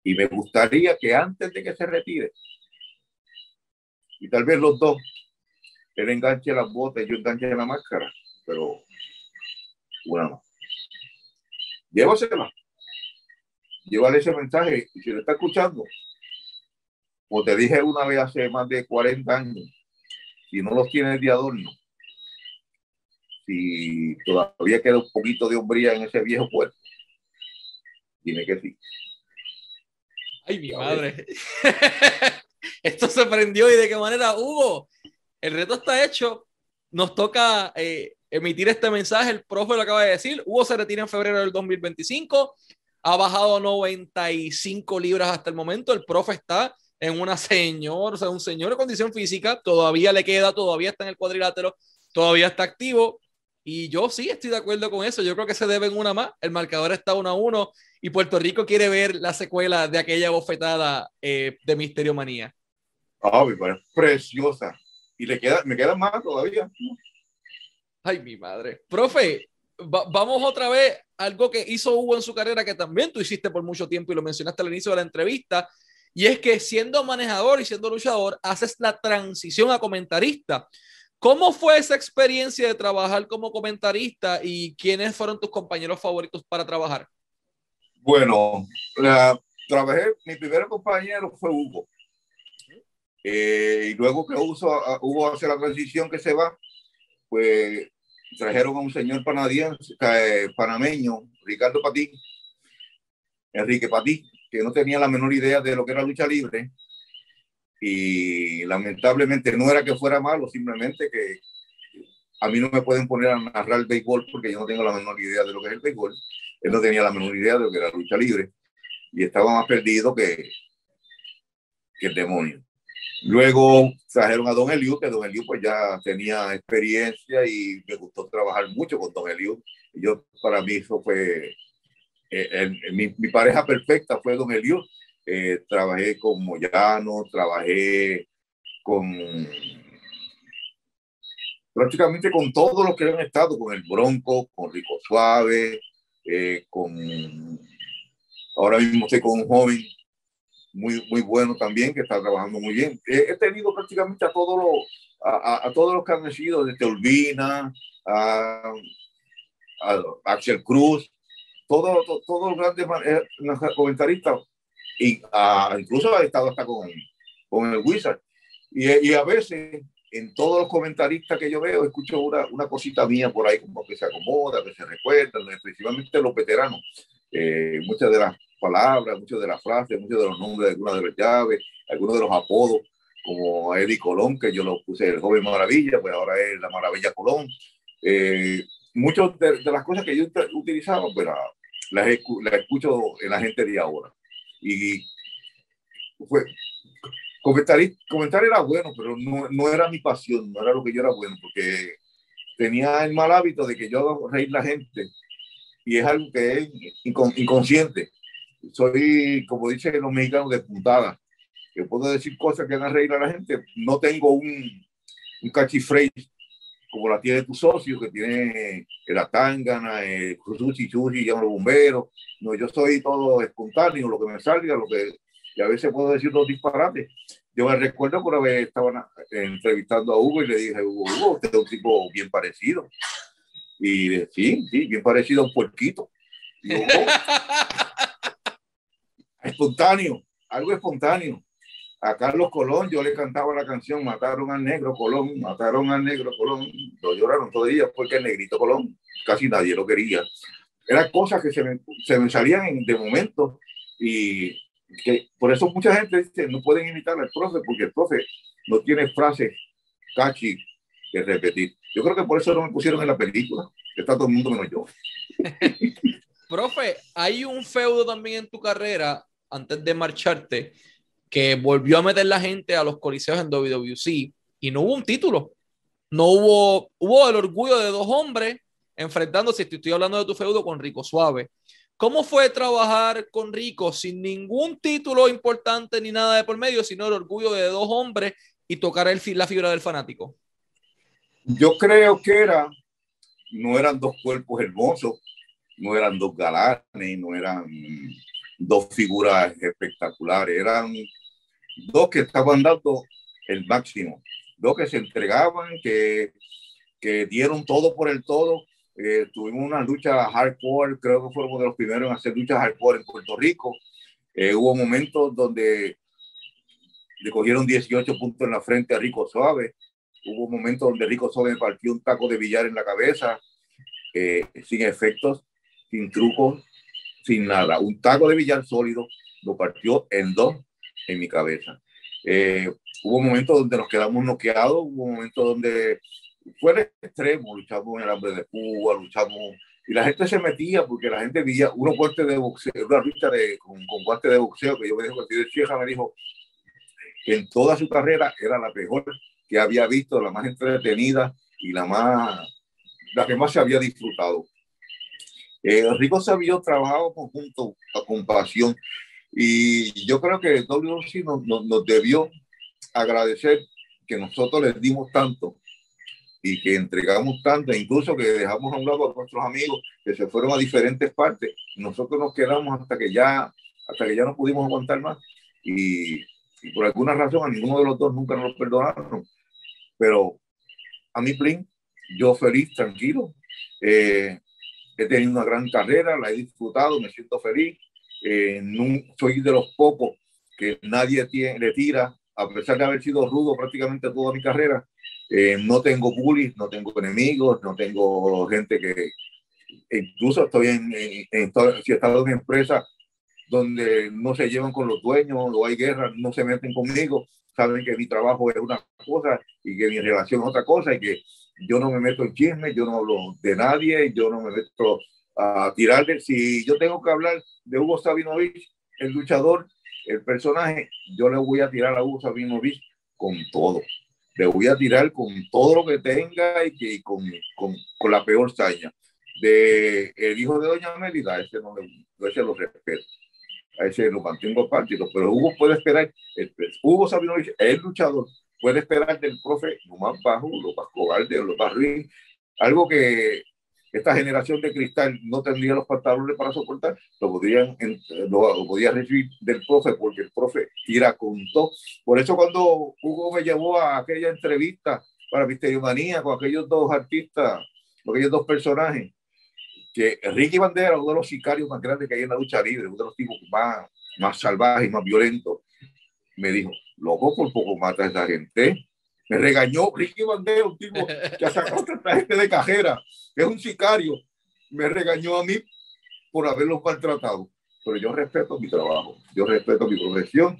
Y me gustaría que antes de que se retire, y tal vez los dos, él enganche las botas y yo enganche la máscara, pero bueno, llévasela. Llévale ese mensaje y si lo está escuchando, como te dije una vez hace más de 40 años, si no los tienes de adorno, si todavía queda un poquito de hombría en ese viejo puerto, tiene que sí. Ay, mi madre. *laughs* Esto se prendió y de qué manera, Hugo, el reto está hecho. Nos toca eh, emitir este mensaje. El profe lo acaba de decir. Hugo se retira en febrero del 2025. Ha bajado 95 libras hasta el momento. El profe está en una señor, o sea, un señor de condición física, todavía le queda, todavía está en el cuadrilátero, todavía está activo. Y yo sí estoy de acuerdo con eso. Yo creo que se deben una más. El marcador está uno a uno y Puerto Rico quiere ver la secuela de aquella bofetada eh, de Misterio Manía. Ah, me parece preciosa. Y le queda, me queda más todavía. Ay, mi madre. Profe, vamos otra vez algo que hizo Hugo en su carrera que también tú hiciste por mucho tiempo y lo mencionaste al inicio de la entrevista, y es que siendo manejador y siendo luchador, haces la transición a comentarista. ¿Cómo fue esa experiencia de trabajar como comentarista y quiénes fueron tus compañeros favoritos para trabajar? Bueno, trabajé, mi primer compañero fue Hugo. Eh, y luego que Hugo, hace la transición que se va, pues trajeron a un señor canadiense, eh, panameño, Ricardo Patí, Enrique Patí, que no tenía la menor idea de lo que era lucha libre. Y lamentablemente no era que fuera malo, simplemente que a mí no me pueden poner a narrar el béisbol porque yo no tengo la menor idea de lo que es el béisbol. Él no tenía la menor idea de lo que era lucha libre y estaba más perdido que, que el demonio. Luego trajeron a Don Eliu, que Don Eliu pues ya tenía experiencia y me gustó trabajar mucho con Don Eliu. Yo, para mí eso fue eh, mi, pareja perfecta fue Don Elio. Eh, trabajé con Moyano, trabajé con prácticamente con todos los que han estado, con el Bronco, con Rico Suave, eh, con ahora mismo estoy con un joven muy, muy bueno también que está trabajando muy bien. He, tenido prácticamente a todos los a, todos los que han sido, desde Olvina, a, a Axel Cruz, todos todo los grandes eh, comentaristas, y, ah, incluso ha estado hasta con, con el Wizard. Y, y, a veces en todos los comentaristas que yo veo, escucho una, una cosita mía por ahí, como que se acomoda, que se recuerda, principalmente los veteranos. Eh, muchas de las palabras, muchas de las frases, muchos de los nombres de algunas de las llaves, algunos de los apodos, como Eddie Colón, que yo lo puse el joven maravilla, pues ahora es la maravilla Colón. Eh, muchas de, las cosas que yo utilizaba, pues las, escucho en la gente de ahora. Y fue, comentar, comentar era bueno, pero no, no, era mi pasión, no era lo que yo era bueno, porque tenía el mal hábito de que yo reír la gente y es algo que es inconsciente. Soy, como dicen los mexicanos, de puntada. Yo puedo decir cosas que hagan reír a la gente. No tengo un, un catchphrase como la tiene tu socio, que tiene la tangana, el sushi, sushi, llaman los bomberos. No, yo soy todo espontáneo, lo que me salga, lo que, y a veces puedo decir dos disparates. Yo me recuerdo que una vez estaban entrevistando a Hugo y le dije, Hugo, Hugo, usted es un tipo bien parecido. Y dije, sí, sí, bien parecido a un puerquito. *laughs* espontáneo, algo espontáneo a Carlos Colón yo le cantaba la canción Mataron al negro Colón, mataron al negro Colón. Lo lloraron todavía porque el negrito Colón casi nadie lo quería. Eran cosas que se me, se me salían de momento y que por eso mucha gente dice no pueden imitar al profe porque el profe no tiene frases cachi que repetir. Yo creo que por eso no me pusieron en la película. Está todo el mundo menos yo. *laughs* profe, hay un feudo también en tu carrera antes de marcharte que volvió a meter la gente a los coliseos en WWC y no hubo un título. No hubo, hubo el orgullo de dos hombres enfrentándose, estoy hablando de tu feudo con Rico Suave. ¿Cómo fue trabajar con Rico sin ningún título importante ni nada de por medio, sino el orgullo de dos hombres y tocar el, la fibra del fanático? Yo creo que era, no eran dos cuerpos hermosos, no eran dos galanes, no eran dos figuras espectaculares, eran dos que estaban dando el máximo, dos que se entregaban, que, que dieron todo por el todo. Eh, tuvimos una lucha hardcore, creo que fuimos de los primeros en hacer luchas hardcore en Puerto Rico. Eh, hubo momentos donde le cogieron 18 puntos en la frente a Rico Suave. Hubo momentos donde Rico Suave partió un taco de billar en la cabeza, eh, sin efectos, sin trucos, sin nada. Un taco de billar sólido lo partió en dos en mi cabeza. Eh, hubo momentos donde nos quedamos noqueados, hubo momentos donde fue el extremo, luchamos en el hambre de Cuba, luchamos, y la gente se metía porque la gente veía uno fuerte de boxeo, una lucha de, con, con guante de boxeo, que yo me dijo, el Chieja me dijo que en toda su carrera era la mejor que había visto, la más entretenida y la más, la que más se había disfrutado. Eh, Rico Sabio trabajaba conjunto, con pasión, y yo creo que WC nos, nos, debió agradecer que nosotros les dimos tanto y que entregamos tanto, incluso que dejamos a un lado a nuestros amigos que se fueron a diferentes partes. Nosotros nos quedamos hasta que ya, hasta que ya no pudimos aguantar más. Y, y por alguna razón a ninguno de los dos nunca nos perdonaron. Pero a mí, Plin, yo feliz, tranquilo. Eh, he tenido una gran carrera, la he disfrutado, me siento feliz. Eh, no, soy de los pocos que nadie tiene, le tira, a pesar de haber sido rudo prácticamente toda mi carrera. Eh, no tengo bullies, no tengo enemigos, no tengo gente que incluso estoy en, en, en si he estado en empresas donde no se llevan con los dueños o hay guerra, no se meten conmigo, saben que mi trabajo es una cosa y que mi relación es otra cosa y que yo no me meto en chisme, yo no hablo de nadie, yo no me meto a tirarle. Si yo tengo que hablar de Hugo Sabinovich, el luchador, el personaje, yo le voy a tirar a Hugo Sabinovich con todo. Le voy a tirar con todo lo que tenga y que con, con, con la peor saña. De el hijo de Doña Mélida, ese no le, ese lo respeto. A ese lo mantengo aparte, pero Hugo puede esperar, el, Hugo Sabinovich, el luchador, puede esperar del profe lo más bajo, lo más cobarde, lo más ruin, algo que esta generación de cristal no tendría los pantalones para soportar, lo podrían lo, podía recibir del profe porque el profe tira con todo. Por eso cuando Hugo me llevó a aquella entrevista para Misterio Manía con aquellos dos artistas, aquellos dos personajes, que Ricky Bandera, uno de los sicarios más grandes que hay en la lucha libre, uno de los tipos más, más salvajes, más violentos, me dijo, loco, por poco mata a esa gente. Me regañó Ricky Bandera, un tipo que sacado a gente de cajera, que es un sicario. Me regañó a mí por haberlos maltratado. Pero yo respeto mi trabajo, yo respeto mi profesión.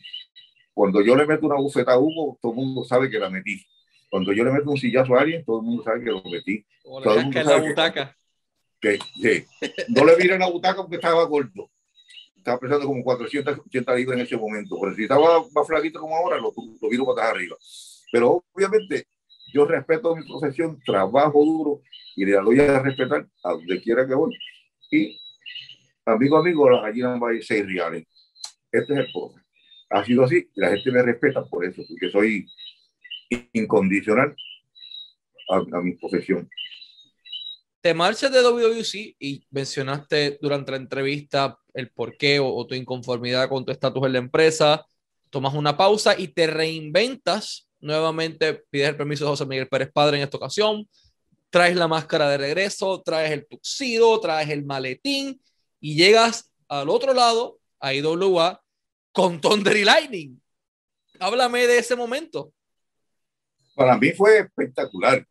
Cuando yo le meto una bufeta a Hugo, todo el mundo sabe que la metí. Cuando yo le meto un sillazo a alguien, todo el mundo sabe que lo metí. todo el mundo la butaca. Que, que, no le miré la butaca porque estaba gordo. Estaba pesando como 480 libras en ese momento. Pero si estaba más flaquito como ahora, lo, lo viro para arriba. Pero obviamente yo respeto mi profesión, trabajo duro y le doy a respetar a donde quiera que voy. y amigo, amigo, la gallina va a ir seis reales. Este es el pobre. Ha sido así y la gente me respeta por eso, porque soy incondicional a, mi profesión. Te marchas de WWC y mencionaste durante la entrevista el porqué o, o tu inconformidad con tu estatus en la empresa. Tomas una pausa y te reinventas nuevamente. Pides el permiso de José Miguel Pérez Padre en esta ocasión. Traes la máscara de regreso, traes el tuxido, traes el maletín y llegas al otro lado, a IWA, con Thunder y Lightning. Háblame de ese momento. Para mí fue espectacular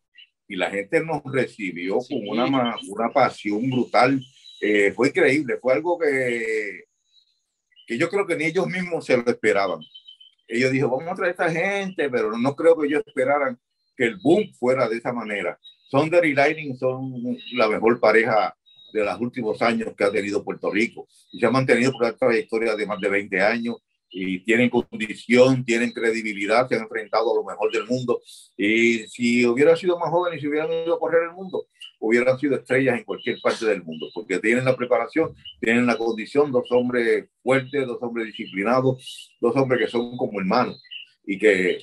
y la gente nos recibió con una, una pasión brutal. Eh, fue increíble, fue algo que, que yo creo que ni ellos mismos se lo esperaban. Ellos dijeron, vamos a traer a esta gente, pero no creo que ellos esperaran que el boom fuera de esa manera. Thunder y Lightning son la mejor pareja de los últimos años que ha tenido Puerto Rico y se ha mantenido por una trayectoria de más de 20 años y tienen condición, tienen credibilidad, se han enfrentado a lo mejor del mundo y si hubieran sido más jóvenes y si hubieran ido a correr el mundo, hubieran sido estrellas en cualquier parte del mundo, porque tienen la preparación, tienen la condición, dos hombres fuertes, dos hombres disciplinados, dos hombres que son como hermanos y que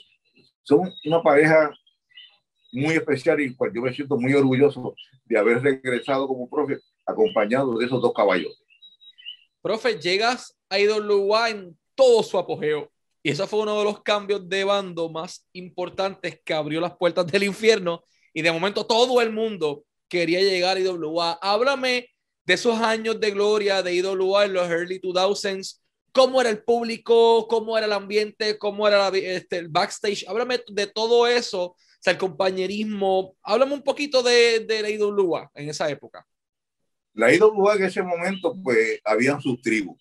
son una pareja muy especial y yo me siento muy orgulloso de haber regresado como profe acompañado de esos dos caballos. Profe, llegas a IWA en todo su apogeo y eso fue uno de los cambios de bando más importantes que abrió las puertas del infierno y de momento todo el mundo quería llegar a IWA. Háblame de esos años de gloria de IWA en los early 2000s. ¿Cómo era el público? ¿Cómo era el ambiente? ¿Cómo era este, el backstage? Háblame de todo eso, el compañerismo. Háblame un poquito de, de la IWA en esa época. La IWA en ese momento, pues, habían sus tribus.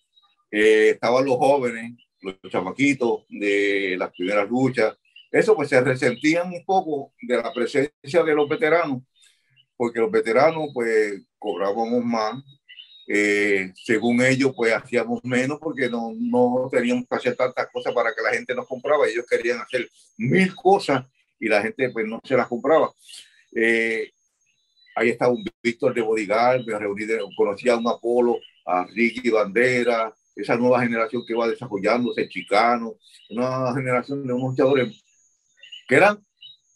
Eh, estaban los jóvenes, los chamaquitos de las primeras luchas. Eso, pues, se resentían un poco de la presencia de los veteranos, porque los veteranos, pues, cobrábamos más. Eh, según ellos, pues, hacíamos menos porque no, no teníamos que hacer tantas cosas para que la gente nos compraba. Ellos querían hacer mil cosas y la gente, pues, no se las compraba. Eh, ahí estaba un Víctor de Bodigal, me reuní, conocía a un Apolo, a Ricky Bandera, esa nueva generación que va desarrollándose, Chicano, una generación de unos luchadores que eran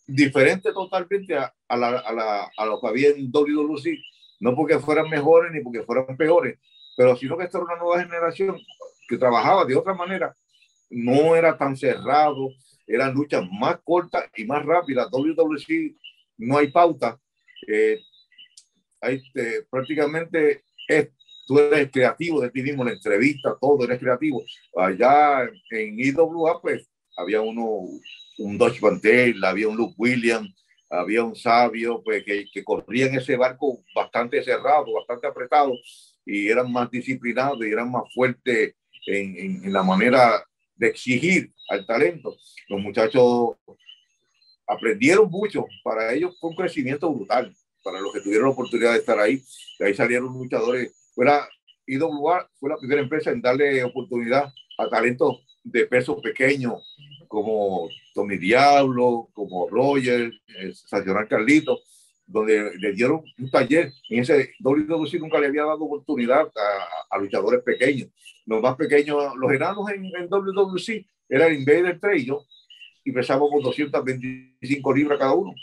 diferentes totalmente a, a, la, a, la, a lo que había en WWE, no porque fueran mejores ni porque fueran peores, pero sino que esta era una nueva generación que trabajaba de otra manera, no era tan cerrado, eran luchas más cortas y más rápidas. WWE no hay pauta, eh, este, prácticamente es, tú eres creativo de ti mismo, la entrevista, todo, eres creativo. Allá en IWA, pues, había uno, un Dodge Bantel, había un Luke Williams, había un sabio, pues, que, que corría en ese barco bastante cerrado, bastante apretado, y eran más disciplinados y eran más fuertes en, en, en la manera de exigir al talento. Los muchachos aprendieron mucho, para ellos fue un crecimiento brutal para los que tuvieron la oportunidad de estar ahí. De ahí salieron luchadores. Fuera IWA fue la primera empresa en darle oportunidad a talentos de peso pequeño, como Tommy Diablo, como Roger, el Sancional Carlito, donde le dieron un taller. En ese WWC nunca le había dado oportunidad a, luchadores pequeños. Los más pequeños, los enanos en, en WWC eran Invader 3 y yo, y pesábamos 225 libras cada uno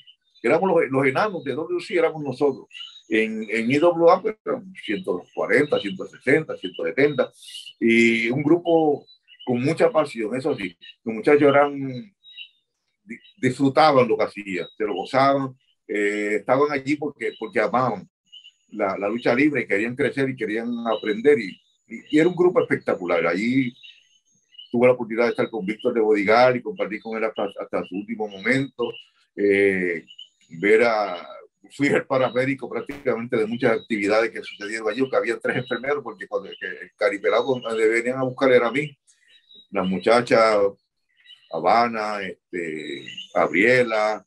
éramos los, los enanos de WC, éramos nosotros. En, en IWA, pues, 140, 160, 170, y un grupo con mucha pasión, eso sí, los muchachos eran, disfrutaban lo que hacían, se lo gozaban, eh, estaban allí porque, porque amaban la, la, lucha libre y querían crecer y querían aprender, y, y, era un grupo espectacular. Allí tuve la oportunidad de estar con Víctor de Bodigal y compartir con él hasta, hasta su último momento. Eh, ver a, fui el paramédico prácticamente de muchas actividades que sucedieron allí, que había tres enfermeros, porque cuando el caripelado venían a buscar era a mí, las muchachas, Habana, este, Gabriela,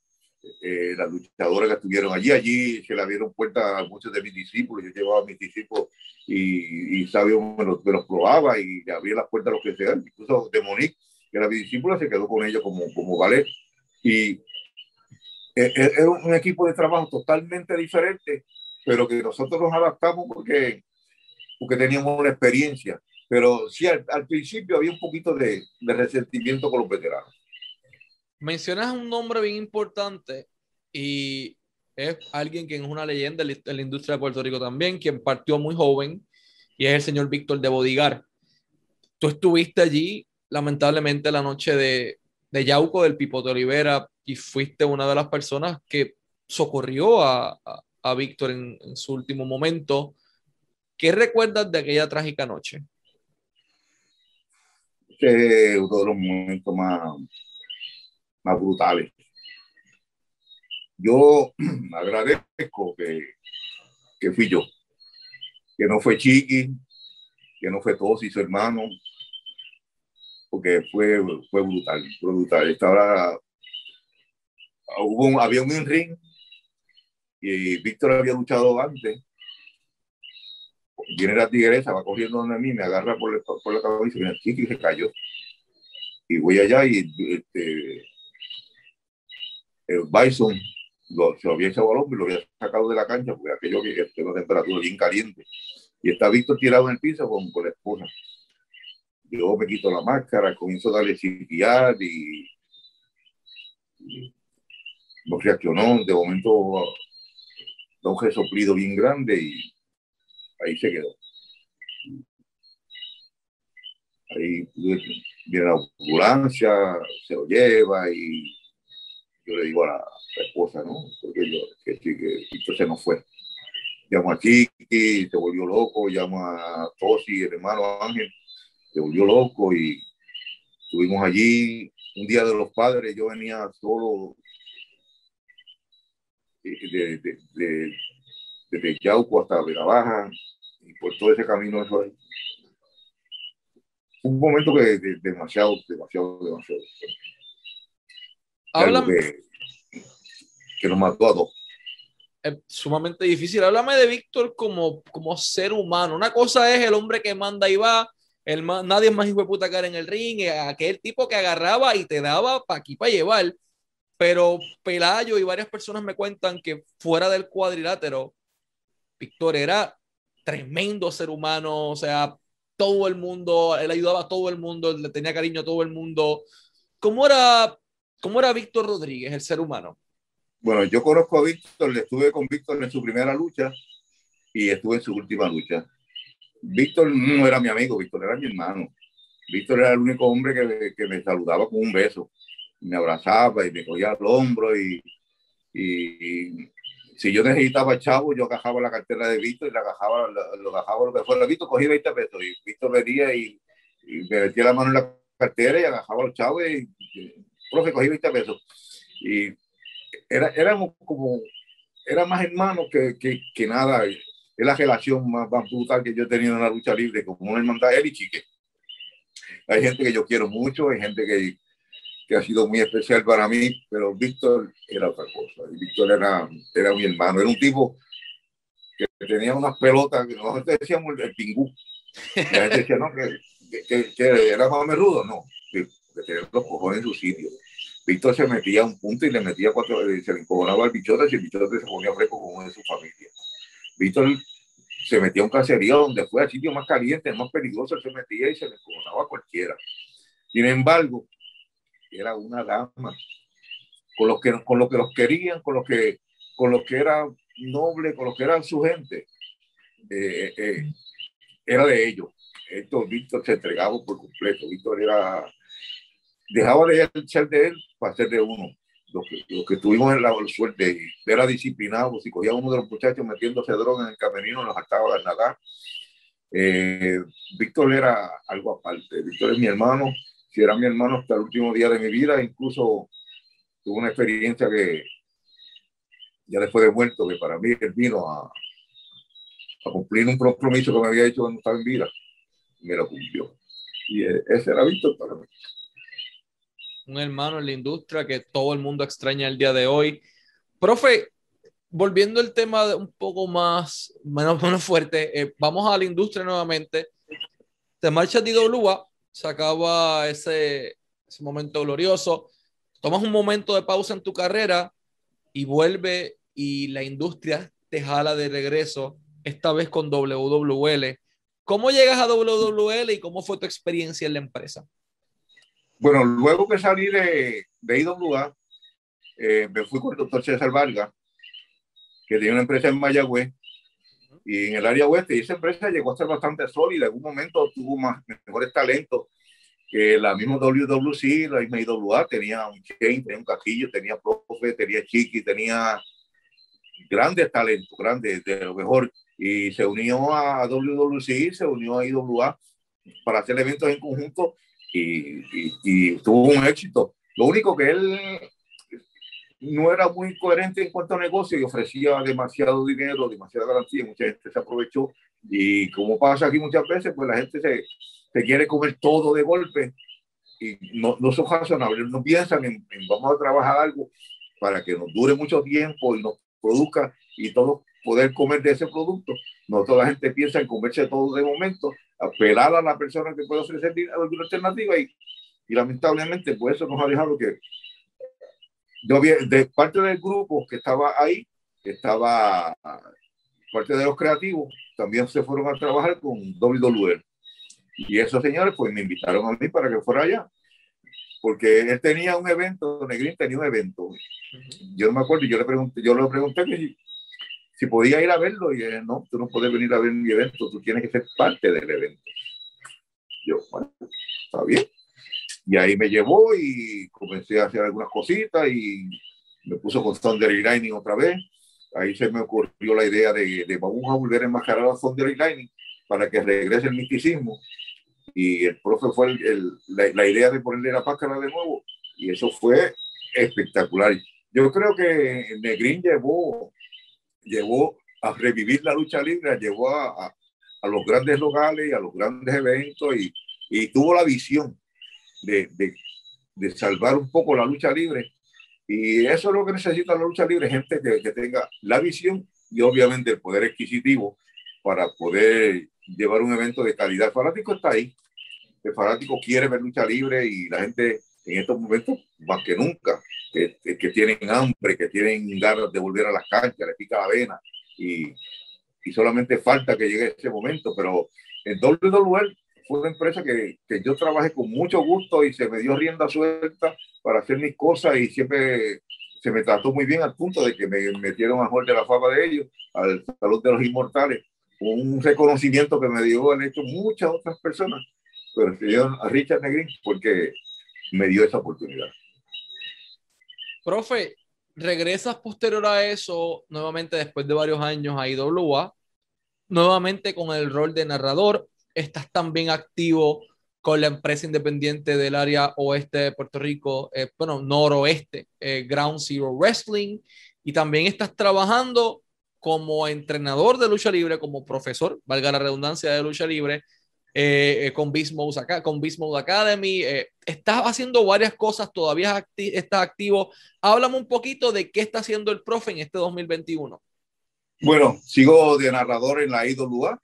eh, las luchadoras que estuvieron allí, allí se le abrieron puertas a muchos de mis discípulos, yo llevaba a mis discípulos y, y Sabio me los, me los probaba y le abría las puertas a los que sean, incluso de Monique, que era mi discípula, se quedó con ellos como, como ballet. Y es eh, eh, un equipo de trabajo totalmente diferente, pero que nosotros nos adaptamos porque porque teníamos una experiencia. Pero sí, al, principio había un poquito de, de, resentimiento con los veteranos. Mencionas un nombre bien importante y es alguien que es una leyenda de la industria de Puerto Rico también, quien partió muy joven y es el señor Víctor de Bodigar. Tú estuviste allí, lamentablemente, la noche de, de Yauco, del Pipote Olivera, y fuiste una de las personas que socorrió a, a, Víctor en, su último momento. ¿Qué recuerdas de aquella trágica noche? es uno de los momentos más, más brutales. Yo *clears throat* agradezco que, que fui yo, que no fue Chiqui, que no fue Tosi, su hermano, porque fue, fue brutal, brutal. Estaba, hubo había un ring y Víctor había luchado antes. Viene la tigresa, va corriendo donde mí, me agarra por, por la cabeza y Chiqui y se cayó. Y voy allá y este, el Bison lo, se lo había echado al hombre lo había sacado de la cancha porque aquello que tiene una temperatura bien caliente. Y está Víctor tirado en el piso con, con la esposa. Yo me quito la máscara, comienzo a darle y, y no reaccionó. De momento da un resoplido bien grande y ahí se quedó. Ahí viene la ambulancia, se lo lleva y yo le digo a la, esposa, ¿no? Porque yo, que sí, que se nos fue. Llamo a Chiqui, se volvió loco, llamo a Tosi, el hermano Ángel, se volvió loco y estuvimos allí. Un día de los padres, yo venía solo de, de, de, desde Yauco hasta Baja y por todo ese camino eso ahí. Un momento que demasiado, demasiado, demasiado. Háblame, que nos mató a dos. Es sumamente difícil. Háblame de Víctor como, como ser humano. Una cosa es el hombre que manda y va, el nadie más hijo de puta cara en el ring, eh, aquel tipo que agarraba y te daba para aquí para llevar. Pero Pelayo y varias personas me cuentan que fuera del cuadrilátero, Víctor era tremendo ser humano, o sea, todo el mundo, él ayudaba a todo el mundo, le tenía cariño a todo el mundo. ¿Cómo era, cómo era Víctor Rodríguez, el ser humano? Bueno, yo conozco a Víctor, estuve con Víctor en su primera lucha y estuve en su última lucha. Víctor no era mi amigo, Víctor era mi hermano. Víctor era el único hombre que, que me saludaba con un beso, me abrazaba y me cogía al hombro y, y, si yo necesitaba chavo, yo agajaba la cartera de Víctor y la agajaba, lo, agajaba lo que fuera. Víctor cogía 20 pesos y Víctor venía y, me metía la mano en la cartera y agajaba los chavos y, y profe, cogí 20 pesos. Y era, éramos como, era más hermanos que, que, nada. Es la relación más, más, brutal que yo he tenido en la lucha libre, como una hermandad, él y Chique. Hay gente que yo quiero mucho, hay gente que, que ha sido muy especial para mí, pero Víctor era otra cosa. Víctor era, era mi hermano, era un tipo que tenía unas pelotas que nosotros decíamos el pingú. la gente decía, no, que, era más merudo, no, que, tenía los cojones en su sitio. Víctor se metía a un punto y le metía cuatro, eh, se le encojonaba al bichote y el bichote se ponía fresco con uno de su familia. Víctor se metía a un caserío donde fue al sitio más caliente, más peligroso, se metía y se le encojonaba a cualquiera. Sin embargo, era una dama con los que, con lo que los querían, con los que, con los que era noble, con los que eran su gente. Eh, eh, era de ellos. Esto Víctor se entregaba por completo. Víctor era dejaba de ser de él para ser de uno. Los que, que tuvimos en la suerte era disciplinado, si cogía uno de los muchachos metiéndose droga en el camerino, nos acaba de nadar. Eh, Víctor era algo aparte. Víctor es mi hermano, si era mi hermano hasta el último día de mi vida, incluso tuve una experiencia que ya después de muerto, que para mí él vino a, cumplir un compromiso que me había hecho cuando estaba en vida, me lo cumplió. Y ese era Víctor para mí un hermano en la industria que todo el mundo extraña el día de hoy. Profe, volviendo al tema un poco más, menos, *laughs* menos fuerte, eh, vamos a la industria nuevamente. Te marchas de IWA, se acaba ese, momento glorioso, tomas un momento de pausa en tu carrera y vuelve y la industria te jala de regreso, esta vez con WWL. ¿Cómo llegas a WWL y cómo fue tu experiencia en la empresa? Bueno, luego que salí de, de IWA, eh, me fui con el doctor César Vargas, que tenía una empresa en Mayagüez y en el área oeste. Y esa empresa llegó a ser bastante sólida. En un momento tuvo más, mejores talentos que la misma WWC, la misma IWA. Tenía un Shane, tenía un Castillo, tenía Profe, tenía Chiqui, tenía grandes talentos, grandes, de lo mejor. Y se unió a WWC, se unió a IWA para hacer eventos en conjunto y, y, y tuvo un éxito. Lo único que él no era muy coherente en cuanto a negocio y ofrecía demasiado dinero, demasiada garantía, mucha gente se aprovechó y como pasa aquí muchas veces, pues la gente se, se quiere comer todo de golpe y no, no son razonables, no piensan en, vamos a trabajar algo para que nos dure mucho tiempo y nos produzca y todos poder comer de ese producto. No toda la gente piensa en comerse todo de momento, apelar a la persona que puede ofrecer alguna alternativa y, y lamentablemente pues eso nos ha dejado que yo vi, de parte del grupo que estaba ahí, que estaba parte de los creativos, también se fueron a trabajar con WWE. Y esos señores pues me invitaron a mí para que fuera allá. Porque él tenía un evento, Negrín tenía un evento. Yo no me acuerdo, yo le pregunté, yo le pregunté que si, si podía ir a verlo y él, no, tú no puedes venir a ver mi evento, tú tienes que ser parte del evento. Yo, bueno, está bien. Y ahí me llevó y comencé a hacer algunas cositas y me puso con Thunder Lightning otra vez. Ahí se me ocurrió la idea de, de vamos a volver a enmascarar a Thunder Lightning para que regrese el misticismo. Y el profe fue el, la, la, idea de ponerle la máscara de nuevo. Y eso fue espectacular. Yo creo que Negrín llevó, llevó a revivir la lucha libre, llevó a, a, a los grandes locales y a los grandes eventos y, y tuvo la visión de, de, de, salvar un poco la lucha libre. Y eso es lo que necesita la lucha libre, gente que, que tenga la visión y obviamente el poder adquisitivo para poder llevar un evento de calidad. El fanático está ahí. El fanático quiere ver lucha libre y la gente en estos momentos, más que nunca, que, que tienen hambre, que tienen ganas de volver a las canchas, le pica la vena y, y solamente falta que llegue ese momento. Pero en WWE fue una empresa que, que, yo trabajé con mucho gusto y se me dio rienda suelta para hacer mis cosas y siempre se me trató muy bien al punto de que me metieron a Jorge de la fama de ellos, al Salón de los Inmortales, un reconocimiento que me dio han hecho muchas otras personas, pero el señor a Richard Negrín porque me dio esa oportunidad. Profe, regresas posterior a eso, nuevamente después de varios años a IWA, nuevamente con el rol de narrador, estás también activo con la empresa independiente del área oeste de Puerto Rico, eh, bueno, noroeste, eh, Ground Zero Wrestling, y también estás trabajando como entrenador de lucha libre, como profesor, valga la redundancia de lucha libre, eh, con acá, con Beast Mode Academy. Eh, estás haciendo varias cosas, todavía acti estás activo. Háblame un poquito de qué está haciendo el profe en este 2021. Bueno, sigo de narrador en la IWA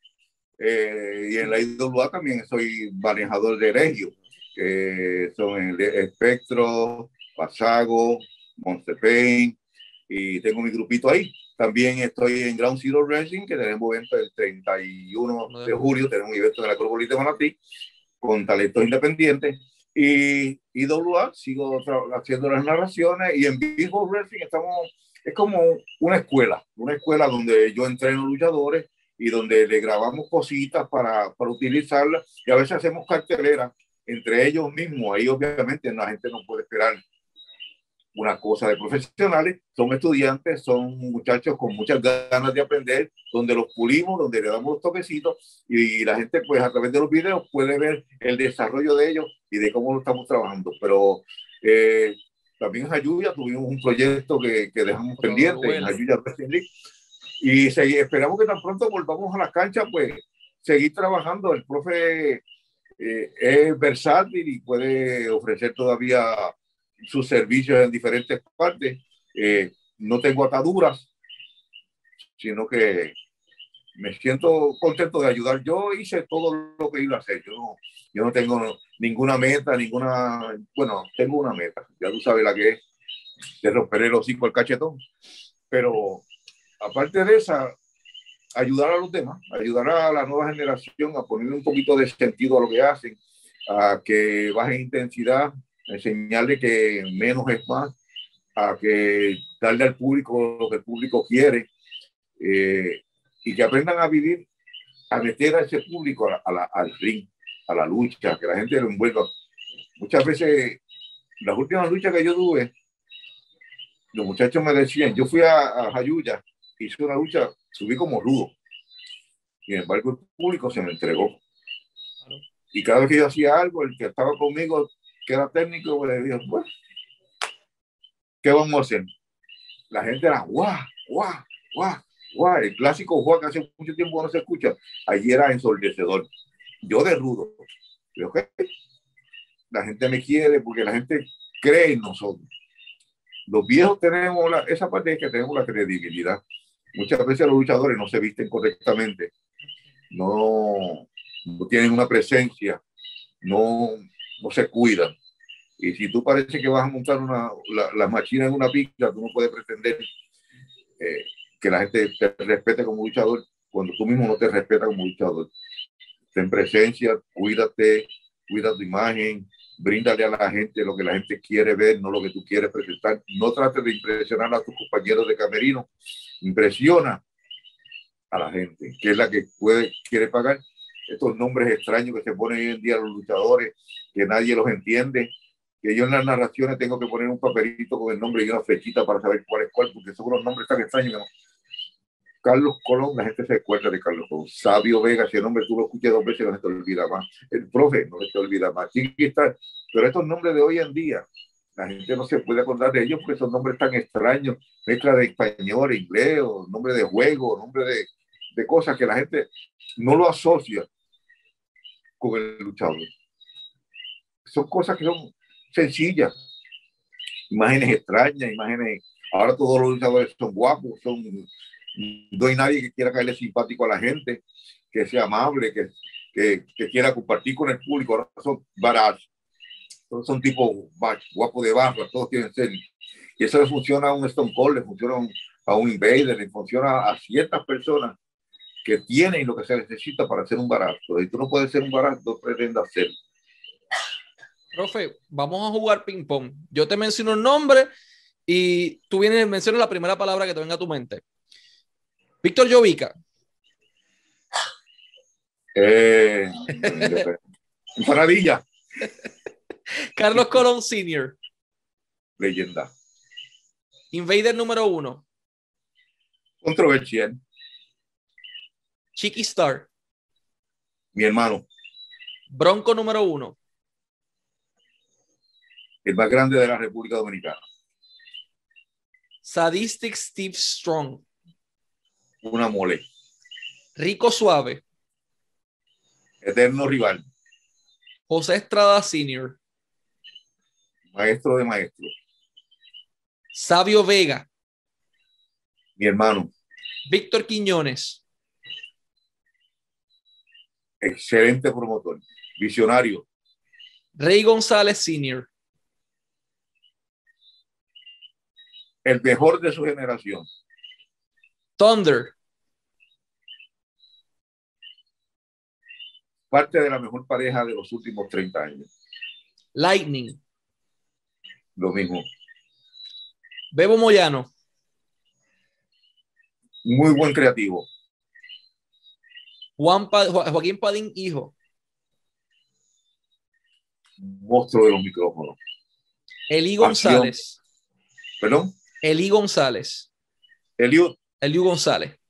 eh, y en la IWA también soy manejador de Regio, que son el Espectro, Pasago, Montepain, y tengo mi grupito ahí. También estoy en Ground Zero Racing, que tenemos evento el 31 de julio, tenemos un evento en la Acrópolis de Manatí con talentos independientes. Y IWA, sigo haciendo las narraciones y en Big Wrestling estamos, es como una escuela, una escuela donde yo entreno luchadores y donde le grabamos cositas para, para utilizarlas y a veces hacemos carteleras entre ellos mismos. Ahí obviamente la gente no puede esperar una cosa de profesionales, son estudiantes, son muchachos con muchas ganas de aprender, donde los pulimos, donde le damos los toquecitos y la gente pues a través de los videos puede ver el desarrollo de ellos y de cómo lo estamos trabajando. Pero eh, también en Ayuya tuvimos un proyecto que, que dejamos pendiente en Ayuya y seguí, esperamos que tan pronto volvamos a la cancha, pues seguir trabajando. El profe eh, es versátil y puede ofrecer todavía sus servicios en diferentes partes. Eh, no tengo ataduras, sino que me siento contento de ayudar. Yo hice todo lo que iba a hacer. Yo no, yo no tengo ninguna meta, ninguna, bueno, tengo una meta, ya tú sabes la que es, de romper el hocico al cachetón. Pero aparte de esa, ayudar a los demás, ayudar a la nueva generación a poner un poquito de sentido a lo que hacen, a que bajen intensidad, enseñarle que menos es más, a que darle al público lo que el público quiere eh, y que aprendan a vivir, a meter a ese público a la, al ring, a la lucha, que la gente lo envuelva. Muchas veces, las últimas luchas que yo tuve, los muchachos me decían, yo fui a, a Jayuya, hice una lucha, subí como rudo. Sin embargo, el público se me entregó. Y cada vez que yo hacía algo, el que estaba conmigo, que era técnico, le dijo, bueno, ¿qué vamos a hacer? La gente era, guau, guau, guau, guau. El clásico guau que hace mucho tiempo no se escucha, allí era ensordecedor. Yo de rudo. La gente me quiere porque la gente cree en nosotros. Los viejos tenemos la, esa parte es que tenemos la credibilidad. Muchas veces los luchadores no se visten correctamente, no, no tienen una presencia, no, no se cuidan. Y si tú parece que vas a montar una, la, la máquina en una pista, tú no puedes pretender eh, que la gente te respete como luchador cuando tú mismo no te respetas como luchador. Ten presencia, cuídate, cuida tu imagen, bríndale a la gente lo que la gente quiere ver, no lo que tú quieres presentar. No trates de impresionar a tus compañeros de camerino, impresiona a la gente, que es la que puede, quiere pagar estos nombres extraños que se ponen hoy en día los luchadores, que nadie los entiende, que yo en las narraciones tengo que poner un papelito con el nombre y una flechita para saber cuál es cuál, porque son unos nombres tan extraños. Carlos Colón, la gente se acuerda de Carlos Colón. Sabio Vega, si el nombre tú lo escuchas dos veces no se te olvida más. El profe no se te olvida más. Sí, está. Pero estos nombres de hoy en día, la gente no se puede acordar de ellos porque son nombres tan extraños, mezcla de español, inglés, o nombre de juego, nombre de, de cosas que la gente no lo asocia con el luchador. Son cosas que son sencillas, imágenes extrañas, imágenes. Ahora todos los luchadores son guapos, son. No hay nadie que quiera caerle simpático a la gente, que sea amable, que, que, que quiera compartir con el público. Ahora son baratos, todos son tipos guapos de barra, todos tienen ser. Y eso le funciona a un Stone Cold, le funciona a un Invader, le funciona a ciertas personas que tienen lo que se necesita para hacer un barato. Y tú no puedes ser un barato, no pretendas hacerlo. Profe, vamos a jugar ping pong. Yo te menciono un nombre y tú vienes, mencionas la primera palabra que te venga a tu mente. Víctor Llovica. Eh, maravilla. Carlos Colón Sr. Leyenda. Invader número uno. Controversial. Chiqui Star. Mi hermano. Bronco número uno. El más grande de la República Dominicana. Sadistic Steve Strong. Una mole. Rico Suave. Eterno rival. José Estrada Sr. Maestro de maestros. Sabio Vega. Mi hermano. Víctor Quiñones. Excelente promotor. Visionario. Rey González Sr. El mejor de su generación. Thunder. Parte de la mejor pareja de los últimos 30 años. Lightning. Lo mismo. Bebo Moyano. Muy buen creativo. Juan Pa- Jo- Joaquín Padín, hijo. Monstruo de los micrófonos. Eli Acción. González. Perdón. Eli González. Eliud, Eliu González.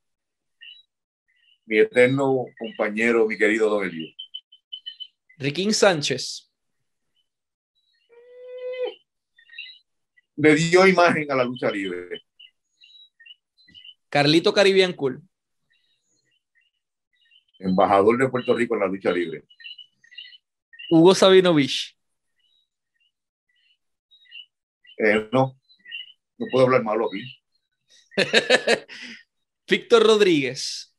mi eterno compañero, mi querido Don Eliud. Riquín Sánchez. Le dio imagen a la lucha libre. Carlito Caribbean Cool. Embajador de Puerto Rico en la lucha libre. Hugo Sabinovich. Eh, no, no puedo hablar malo aquí. *laughs* Víctor Rodríguez.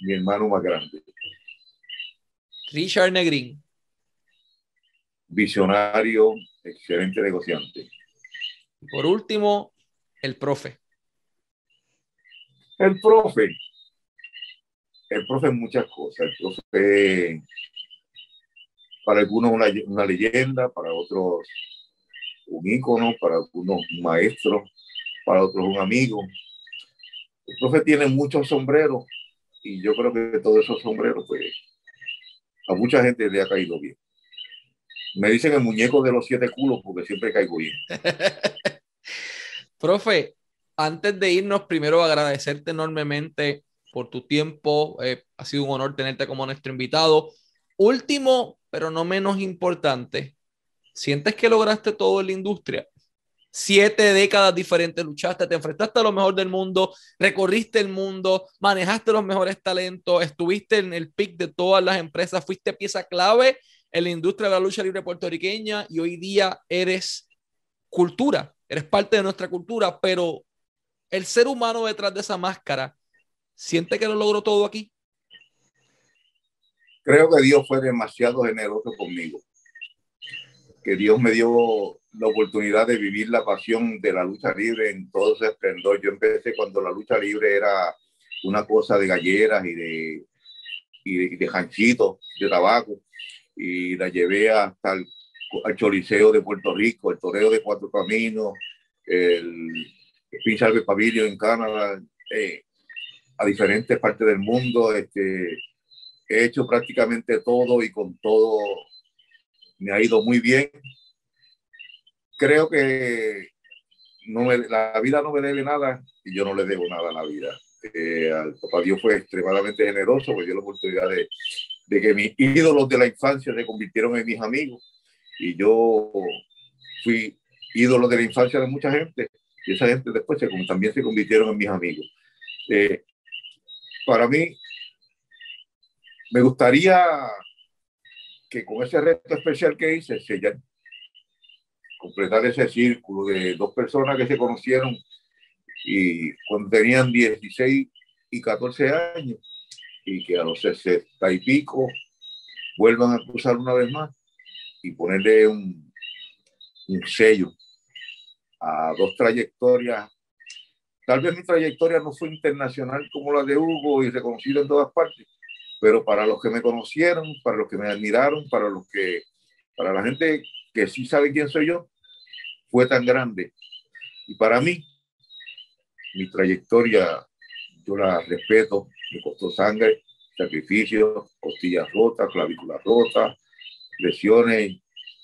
Mi hermano más grande. Richard Negrín. Visionario, excelente negociante. Por último, el profe. El profe, el profe es muchas cosas. El profe, para algunos una, una leyenda, para otros un ícono, para algunos un maestro, para otros un amigo. El profe tiene muchos sombreros y yo creo que todos esos sombreros, pues, a mucha gente le ha caído bien. Me dicen el muñeco de los siete culos porque siempre caigo bien. *laughs* profe, antes de irnos, primero agradecerte enormemente por tu tiempo. Eh, ha sido un honor tenerte como nuestro invitado. Último, pero no menos importante, ¿sientes que lograste todo en la industria? Siete décadas diferentes, luchaste, te enfrentaste a lo mejor del mundo, recorriste el mundo, manejaste los mejores talentos, estuviste en el pic de todas las empresas, fuiste pieza clave en la industria de la lucha libre puertorriqueña y hoy día eres cultura, eres parte de nuestra cultura, pero el ser humano detrás de esa máscara, ¿siente que lo logró todo aquí? Creo que Dios fue demasiado generoso conmigo, que Dios me dio la oportunidad de vivir la pasión de la lucha libre en todo su esplendor. Yo empecé cuando la lucha libre era una cosa de galleras y de, y de, de janchitos, de tabaco y la llevé hasta el al Choliseo de Puerto Rico, el Toreo de Cuatro Caminos, el, el Pavilion en Canadá, eh, a diferentes partes del mundo. Este, he hecho prácticamente todo y con todo me ha ido muy bien. Creo que no la vida no me debe nada y yo no le debo nada a la vida. Eh, al papá Dios fue extremadamente generoso, me dio la oportunidad de, de que mis ídolos de la infancia se convirtieron en mis amigos y yo fui ídolo de la infancia de mucha gente y esa gente después también se convirtieron en mis amigos. Eh, para mí, me gustaría que con ese reto especial que hice, sellar, completar ese círculo de dos personas que se conocieron y cuando tenían 16 y 14 años y que a los 60 y pico vuelvan a cruzar una vez más y ponerle un, un sello a dos trayectorias. Tal vez mi trayectoria no fue internacional como la de Hugo y reconocida en todas partes, pero para los que me conocieron, para los que me admiraron, para los que, para la gente que sí sabe quién soy yo, fue tan grande. Y para mí, mi trayectoria, yo la respeto, me costó sangre, sacrificios, costillas rotas, clavículas rotas, lesiones,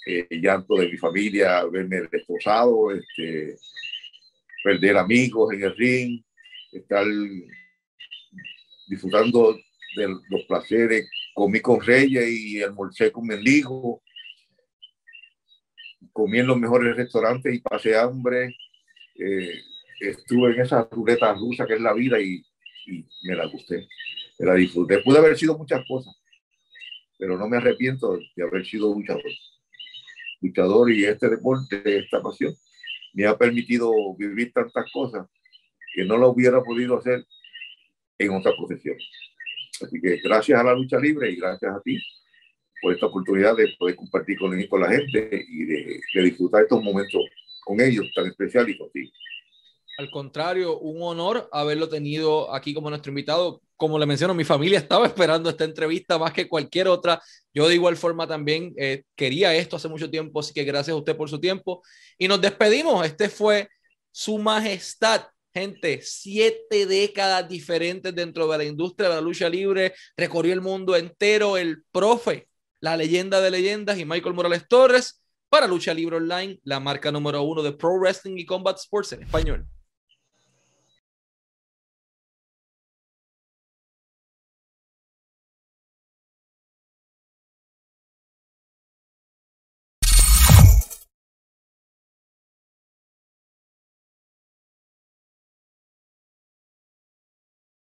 eh, llanto de mi familia, verme destrozado, este, perder amigos en el ring, estar disfrutando de los placeres, comí con reyes y almorcé con mendigo, comí en los mejores restaurantes y pasé hambre, eh, estuve en esa ruleta rusa que es la vida y, y me la gusté, me la disfruté. Pude haber sido muchas cosas, pero no me arrepiento de haber sido luchador. Luchador y este deporte, esta pasión, me ha permitido vivir tantas cosas que no lo hubiera podido hacer en otra profesión. Así que gracias a la lucha libre y gracias a ti por esta oportunidad de poder compartir con, con la gente y de, de disfrutar estos momentos con ellos tan especiales y contigo. Al contrario, un honor haberlo tenido aquí como nuestro invitado. Como le menciono, mi familia estaba *laughs* esperando esta entrevista más que cualquier otra. Yo de igual forma también eh, quería esto hace mucho tiempo, así que gracias a usted por su tiempo. Y nos despedimos. Este fue Su Majestad. Gente, siete décadas diferentes dentro de la industria de la lucha libre. Recorrió el mundo entero. El profe, la leyenda de leyendas y Michael Morales Torres para Lucha Libre Online, la marca número uno de Pro Wrestling y Combat Sports en español.